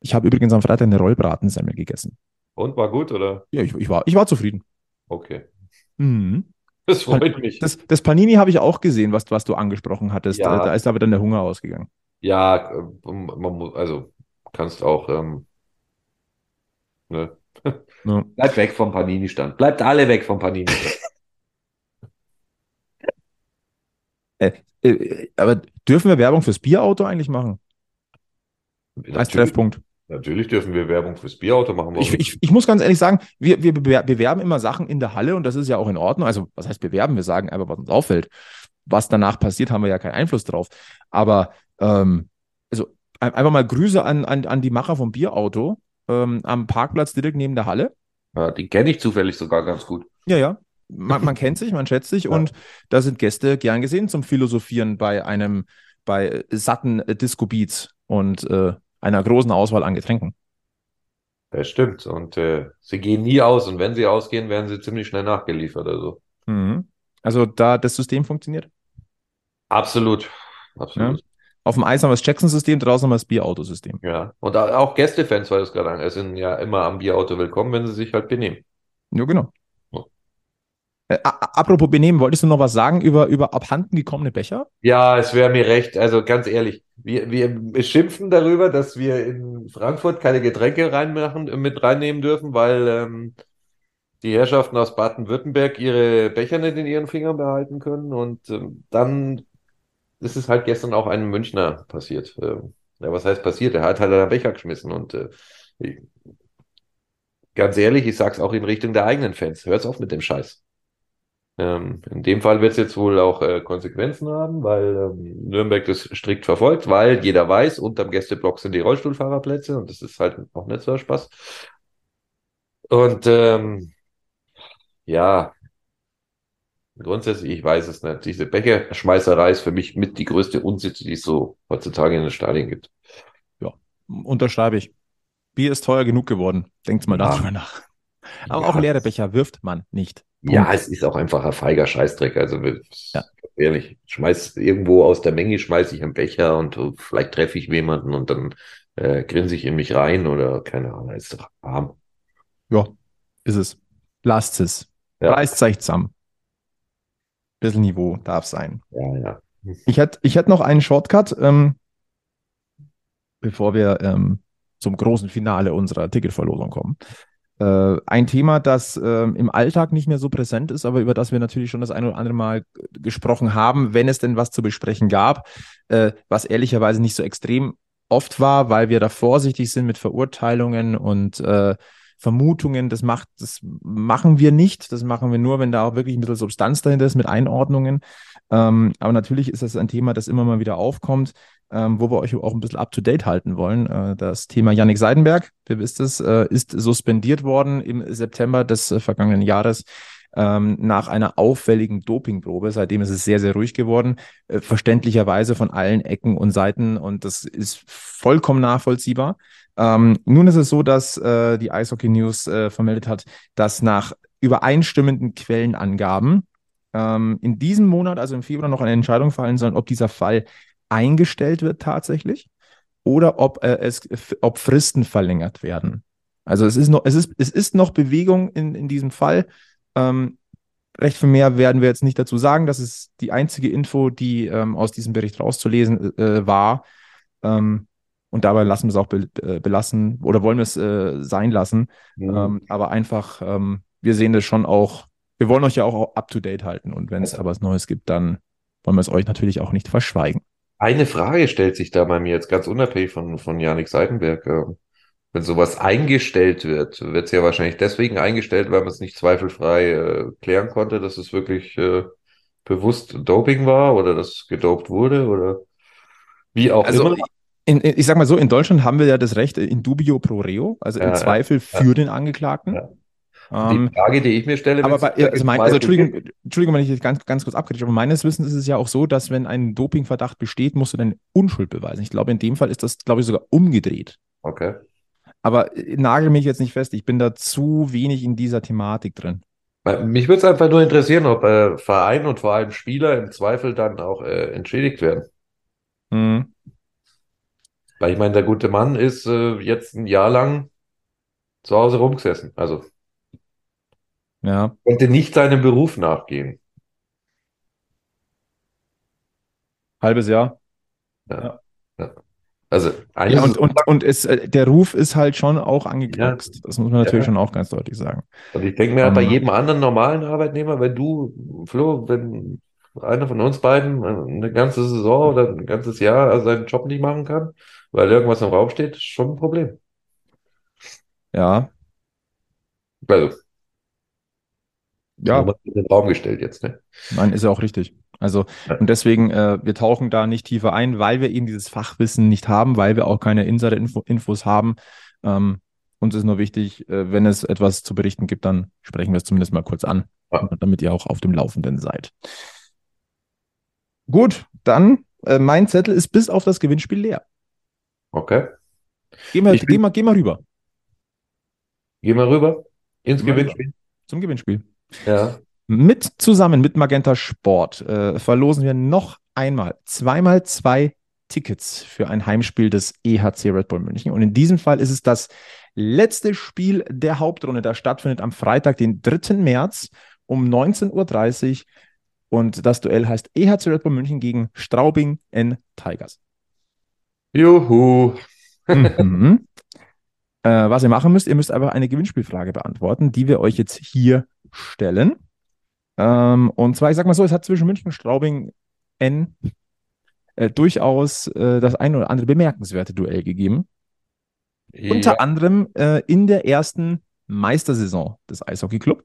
Ich habe übrigens am Freitag eine Rollbratensemmel gegessen. Und war gut, oder? Ja, ich, ich, war, ich war zufrieden. Okay. Mhm. Das freut mich. Das, das Panini habe ich auch gesehen, was, was du angesprochen hattest. Ja. Da, da ist aber dann der Hunger ausgegangen. Ja, äh, man muss, also kannst auch, ähm, ne? Ja. Bleibt weg vom Panini-Stand. Bleibt alle weg vom Panini-Stand. Äh, aber dürfen wir Werbung fürs Bierauto eigentlich machen? Als Natürlich, Treffpunkt. natürlich dürfen wir Werbung fürs Bierauto machen. Ich, ich, ich muss ganz ehrlich sagen, wir, wir bewer- bewerben immer Sachen in der Halle und das ist ja auch in Ordnung. Also, was heißt bewerben? Wir sagen einfach, was uns auffällt. Was danach passiert, haben wir ja keinen Einfluss drauf. Aber ähm, also ein- einfach mal Grüße an, an, an die Macher vom Bierauto ähm, am Parkplatz direkt neben der Halle. Ja, die kenne ich zufällig sogar ganz gut. Ja, ja. Man, man kennt sich, man schätzt sich Ja. und da sind Gäste gern gesehen zum Philosophieren bei einem, bei satten äh, Disco Beats und äh, einer großen Auswahl an Getränken. Das stimmt. Und äh, sie gehen nie aus. Und wenn sie ausgehen, werden sie ziemlich schnell nachgeliefert. Also Mhm. Also da das System funktioniert. absolut. Absolut. Auf dem Eis haben wir das Jackson-System, draußen haben wir das Bierautosystem. Ja. Und auch Gästefans, weil du es gerade an, sind ja immer am Bierauto willkommen, wenn sie sich halt benehmen. Ja, genau. Ja. Äh, apropos benehmen, wolltest du noch was sagen über, über abhanden gekommene Becher? Ja, es wäre mir recht. Also ganz ehrlich, wir, wir schimpfen darüber, dass wir in Frankfurt keine Getränke reinmachen, mit reinnehmen dürfen, weil ähm, die Herrschaften aus Baden-Württemberg ihre Becher nicht in ihren Fingern behalten können. Und ähm, dann ist halt gestern auch einem Münchner passiert. Ähm, ja, was heißt passiert? Er hat halt einen Becher geschmissen. Und äh, ich- ganz ehrlich, ich sag's auch in Richtung der eigenen Fans. Hört's auf mit dem Scheiß. Ähm, in dem Fall wird es jetzt wohl auch äh, Konsequenzen haben, weil ähm, Nürnberg das strikt verfolgt, weil jeder weiß, unterm Gästeblock sind die Rollstuhlfahrerplätze und das ist halt auch nicht so ein Spaß. Und ähm, ja, grundsätzlich, ich weiß es nicht. Diese Becherschmeißerei ist für mich mit die größte Unsitte, die es so heutzutage in den Stadien gibt. Unterschreibe ich. Bier ist teuer genug geworden. Denkt mal Ja. darüber nach. Aber Ja, auch leere Becher wirft man nicht. Ja, Punkt. es ist auch einfach ein feiger Scheißdreck. Also Ja. ehrlich, schmeiß irgendwo aus der Menge schmeiße ich einen Becher und äh, vielleicht treffe ich jemanden und dann äh, grinse ich in mich rein oder keine Ahnung, ist doch arm. Ja, ist es. Lasst es. Ja. Reißt euch zusammen. Bisschen Niveau darf sein. Ja, ja. Ich hätte ich hätt noch einen Shortcut, ähm, bevor wir ähm, zum großen Finale unserer Ticketverlosung kommen. Äh, ein Thema, das ähm, im Alltag nicht mehr so präsent ist, aber über das wir natürlich schon das ein oder andere Mal gesprochen haben, wenn es denn was zu besprechen gab, äh, was ehrlicherweise nicht so extrem oft war, weil wir da vorsichtig sind mit Verurteilungen und äh, Vermutungen. Das macht, das machen wir nicht. Das machen wir nur, wenn da auch wirklich ein bisschen Substanz dahinter ist mit Einordnungen. Ähm, aber natürlich ist das ein Thema, das immer mal wieder aufkommt, ähm, wo wir euch auch ein bisschen up to date halten wollen. Äh, das Thema Yannick Seidenberg, ihr wisst es, äh, ist suspendiert worden im September des äh, vergangenen Jahres ähm, nach einer auffälligen Dopingprobe. Seitdem ist es sehr, sehr ruhig geworden, äh, verständlicherweise von allen Ecken und Seiten und das ist vollkommen nachvollziehbar. Ähm, nun ist es so, dass äh, die Eishockey News äh, vermeldet hat, dass nach übereinstimmenden Quellenangaben ähm, in diesem Monat, also im Februar, noch eine Entscheidung fallen soll, ob dieser Fall eingestellt wird tatsächlich oder ob äh, es ob Fristen verlängert werden. Also es ist noch, es ist, es ist noch Bewegung in, in diesem Fall. Ähm, recht viel mehr werden wir jetzt nicht dazu sagen. Das ist die einzige Info, die ähm, aus diesem Bericht rauszulesen äh, war. Ähm, und dabei lassen wir es auch be äh, belassen oder wollen wir es äh, sein lassen. Mhm. Ähm, aber einfach, ähm, wir sehen das schon auch, wir wollen euch ja auch up to date halten. Und wenn es aber was Neues gibt, dann wollen wir es euch natürlich auch nicht verschweigen. Eine Frage stellt sich da bei mir jetzt ganz unabhängig von, von Janik Seidenberg. Ähm, Wenn sowas eingestellt wird, wird es ja wahrscheinlich deswegen eingestellt, weil man es nicht zweifelfrei äh, klären konnte, dass es wirklich äh, bewusst Doping war oder dass es gedopt wurde oder wie auch Also, immer. In, in, ich sag mal so, in Deutschland haben wir ja das Recht in dubio pro reo, also Ja, im ja, Zweifel für den Angeklagten. Ja. Ähm, Die Frage, die ich mir stelle, aber bei, also, mein, also Entschuldigung, Entschuldigung, wenn ich jetzt ganz, ganz kurz abkritisch, aber meines Wissens ist es ja auch so, dass wenn ein Dopingverdacht besteht, musst du deine Unschuld beweisen. Ich glaube, in dem Fall ist das, glaube ich, sogar umgedreht. Okay. Aber äh, nagel mich jetzt nicht fest, ich bin da zu wenig in dieser Thematik drin. Mich würde es einfach nur interessieren, ob äh, Verein und vor allem Spieler im Zweifel dann auch äh, entschädigt werden. Mhm. Weil ich meine, der gute Mann ist äh, jetzt ein Jahr lang zu Hause rumgesessen. Also ja. konnte nicht seinem Beruf nachgehen. Halbes Jahr. Ja. ja. Also ja, und, und, und ist, äh, der Ruf ist halt schon auch angeknackst. Ja. Das muss man natürlich schon auch ganz deutlich sagen. Und ich denke mir um, bei ähm. jedem anderen normalen Arbeitnehmer, wenn du, Flo, wenn einer von uns beiden äh, eine ganze Saison oder ein ganzes Jahr seinen Job nicht machen kann, weil irgendwas im Raum steht, schon ein Problem. Ja, Also, ja, in den Raum gestellt jetzt, ne? nein, ist ja auch richtig. Also, Ja. und deswegen, äh, wir tauchen da nicht tiefer ein, weil wir eben dieses Fachwissen nicht haben, weil wir auch keine Insider-Infos haben. Ähm, uns ist nur wichtig, äh, wenn es etwas zu berichten gibt, dann sprechen wir es zumindest mal kurz an, Ja. damit ihr auch auf dem Laufenden seid. Gut, dann, äh, mein Zettel ist bis auf das Gewinnspiel leer. Okay. Geh mal, geh mal, geh mal rüber Gehen wir rüber ins wir Gewinnspiel. zum Gewinnspiel. Ja. Mit zusammen mit Magenta Sport äh, verlosen wir noch einmal zweimal zwei Tickets für ein Heimspiel des EHC Red Bull München. Und in diesem Fall ist es das letzte Spiel der Hauptrunde. Das stattfindet am Freitag, den 3. März um 19.30 Uhr. Und das Duell heißt EHC Red Bull München gegen Straubing N Tigers. Juhu. Mhm. Äh, was ihr machen müsst, ihr müsst einfach eine Gewinnspielfrage beantworten, die wir euch jetzt hier stellen. Ähm, und zwar, ich sag mal so, es hat zwischen München und Straubing N äh, durchaus äh, das ein oder andere bemerkenswerte Duell gegeben. Unter Ja. anderem äh, in der ersten Meistersaison des Eishockey-Club.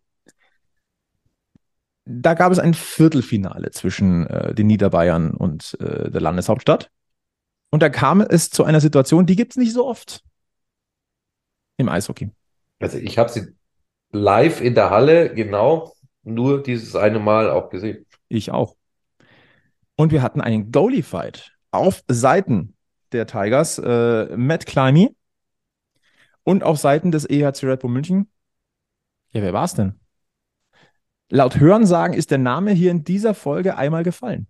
Da gab es ein Viertelfinale zwischen äh, den Niederbayern und äh, der Landeshauptstadt. Und da kam es zu einer Situation, die gibt es nicht so oft im Eishockey. Also ich habe sie live in der Halle genau nur dieses eine Mal auch gesehen. Ich auch. Und wir hatten einen Goalie-Fight auf Seiten der Tigers, äh, Matt Climby und auf Seiten des EHC Red Bull München. Ja, wer war es denn? Laut Hörensagen ist der Name hier in dieser Folge einmal gefallen.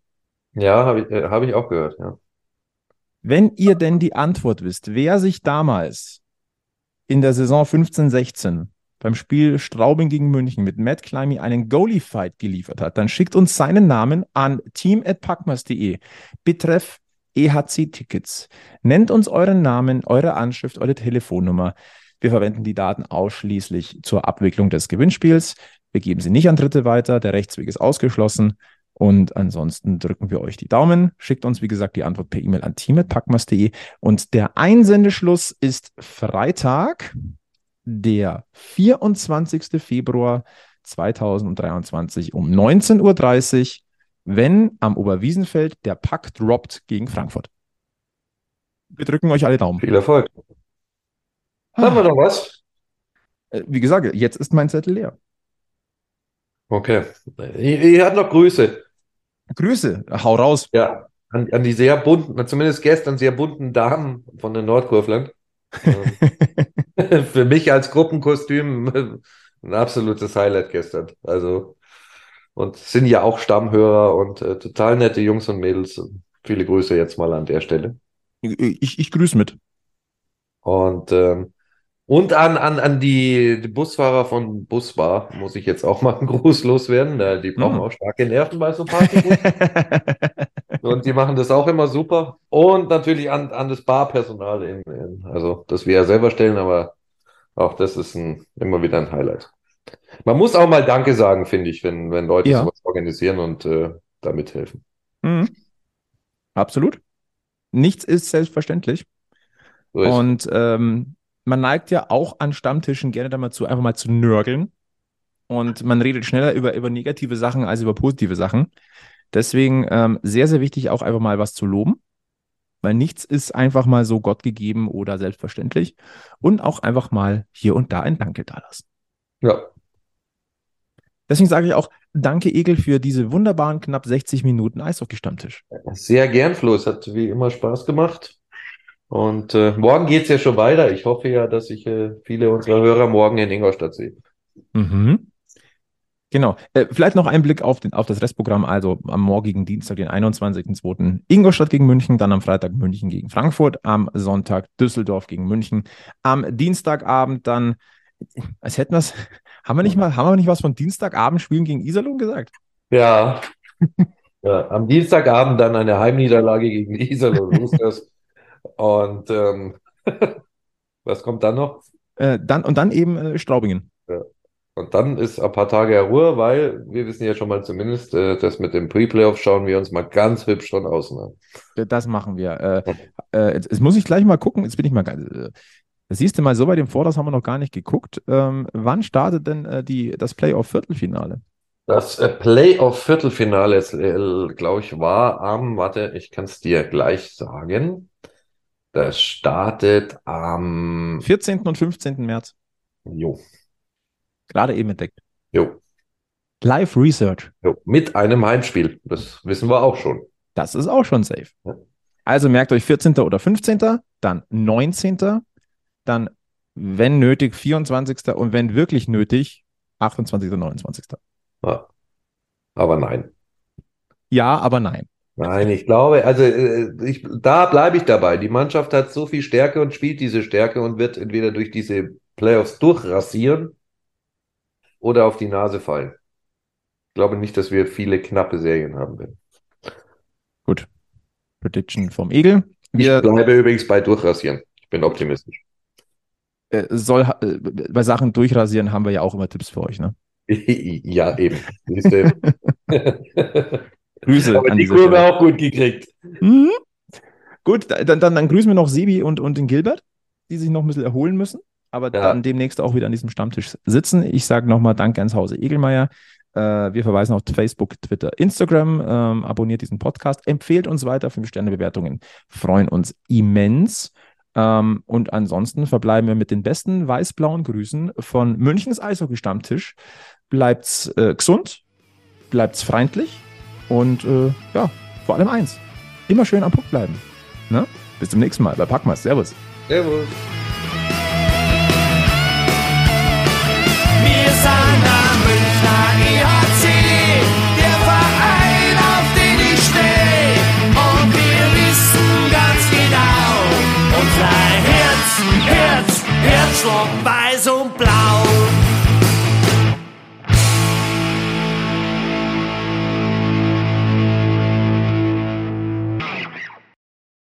Ja, habe ich, äh, hab ich auch gehört, ja. Wenn ihr denn die Antwort wisst, wer sich damals in der Saison 15-16 beim Spiel Straubing gegen München mit Matt Climby einen Goalie-Fight geliefert hat, dann schickt uns seinen Namen an team.packmas.de. Betreff EHC-Tickets. Nennt uns euren Namen, eure Anschrift, eure Telefonnummer. Wir verwenden die Daten ausschließlich zur Abwicklung des Gewinnspiels. Wir geben sie nicht an Dritte weiter. Der Rechtsweg ist ausgeschlossen. Und ansonsten drücken wir euch die Daumen. Schickt uns, wie gesagt, die Antwort per E-Mail an team.packmas.de. Und der Einsendeschluss ist Freitag, der 24. Februar 2023 um 19.30 Uhr, wenn am Oberwiesenfeld der Pack droppt gegen Frankfurt. Wir drücken euch alle Daumen. Viel Erfolg. Haben wir noch was? Äh, Wie gesagt, jetzt ist mein Zettel leer. Okay. Ihr, ihr habt noch Grüße. Grüße, hau raus. Ja, an, an die sehr bunten, zumindest gestern sehr bunten Damen von den Nordkurfland. Ähm, Für mich als Gruppenkostüm ein absolutes Highlight gestern. Also, und sind ja auch Stammhörer und äh, total nette Jungs und Mädels. Viele Grüße jetzt mal an der Stelle. ich, ich grüße mit. Und, ähm, und an, an, an die, die Busfahrer von Busbar muss ich jetzt auch mal einen Gruß loswerden. Die brauchen Hm. auch starke Nerven bei so Partybus. Und die machen das auch immer super. Und natürlich an, an das Barpersonal, in, in, also das wir ja selber stellen, aber auch das ist ein, immer wieder ein Highlight. Man muss auch mal Danke sagen, finde ich, wenn, wenn Leute Ja. sowas organisieren und äh, da mithelfen. Mhm. Absolut. Nichts ist selbstverständlich. So ist. Und ähm, man neigt ja auch an Stammtischen gerne dazu, einfach mal zu nörgeln. Und man redet schneller über, über negative Sachen als über positive Sachen. Deswegen ähm, sehr, sehr wichtig, auch einfach mal was zu loben. Weil nichts ist einfach mal so Gott gegeben oder selbstverständlich. Und auch einfach mal hier und da ein Danke dalassen. Ja, Deswegen sage ich auch Danke, Egel, für diese wunderbaren knapp 60 Minuten Eishockey-Stammtisch. sehr gern, Flo. Es hat wie immer Spaß gemacht. Und äh, morgen geht's ja schon weiter. Ich hoffe ja, dass ich äh, viele unserer Hörer morgen in Ingolstadt sehe. Mhm. Genau. Äh, vielleicht noch ein Blick auf, den, auf das Restprogramm. Also am morgigen Dienstag, den 21.02. Ingolstadt gegen München, dann am Freitag München gegen Frankfurt, am Sonntag Düsseldorf gegen München, am Dienstagabend dann, als hätten wir es, haben wir nicht mal, haben wir nicht was von Dienstagabend spielen gegen Iserlohn gesagt? Ja, Ja, am Dienstagabend dann eine Heimniederlage gegen Iserlohn. Und ähm, was kommt dann noch? Äh, dann, und dann eben äh, Straubingen. Und dann ist ein paar Tage Ruhe, weil wir wissen ja schon mal zumindest, äh, das mit dem Pre-Playoff schauen wir uns mal ganz hübsch von außen an. Das machen wir. Äh, äh, jetzt, jetzt muss ich gleich mal gucken. Jetzt bin ich mal ganz. Äh, das siehst du mal, so weit im Voraus haben wir noch gar nicht geguckt. Ähm, wann startet denn äh, die, das Playoff-Viertelfinale? Das äh, Playoff-Viertelfinale, äh, glaube ich, war am, warte, ich kann es dir gleich sagen. Das startet am, 14. und 15. März. jo, Gerade eben entdeckt. jo, Live Research. jo, mit einem Heimspiel. Das wissen wir auch schon. Das ist auch schon safe. Ja. Also merkt euch 14. oder 15., dann 19., dann, wenn nötig, 24. und wenn wirklich nötig, 28. und 29. Ja. Aber nein. Ja, aber nein. Nein, ich glaube, also äh, ich, da bleibe ich dabei. Die Mannschaft hat so viel Stärke und spielt diese Stärke und wird entweder durch diese Playoffs durchrasieren oder auf die Nase fallen. Ich glaube nicht, dass wir viele knappe Serien haben werden. Gut. Prediction vom Egel. Ich Wir bleibe übrigens bei durchrasieren. Ich bin optimistisch. äh, soll äh, bei Sachen durchrasieren haben wir ja auch immer Tipps für euch, ne? Ja, eben. Grüße Aber an die Kurve Stelle. auch gut gekriegt. Mhm. Gut, dann, dann, dann grüßen wir noch Sebi und, und den Gilbert, die sich noch ein bisschen erholen müssen, aber Ja. dann demnächst auch wieder an diesem Stammtisch sitzen. Ich sage nochmal Danke ans Hause Egelmeier. Äh, wir verweisen auf Facebook, Twitter, Instagram. Ähm, abonniert diesen Podcast, empfehlt uns weiter. Fünf-Sterne-Bewertungen freuen uns immens. Ähm, und ansonsten verbleiben wir mit den besten weiß-blauen Grüßen von Münchens Eishockey-Stammtisch. Bleibt's äh, gesund, bleibt's freundlich und äh, ja, vor allem eins. Immer schön am Puck bleiben. Ne? Bis zum nächsten Mal bei Packmas. Servus. Servus. Wir sind am Münchner EHC, der Verein, auf den ich steh. Und wir wissen ganz genau, unser Herz, Herz, Herzschlag weiß und blau.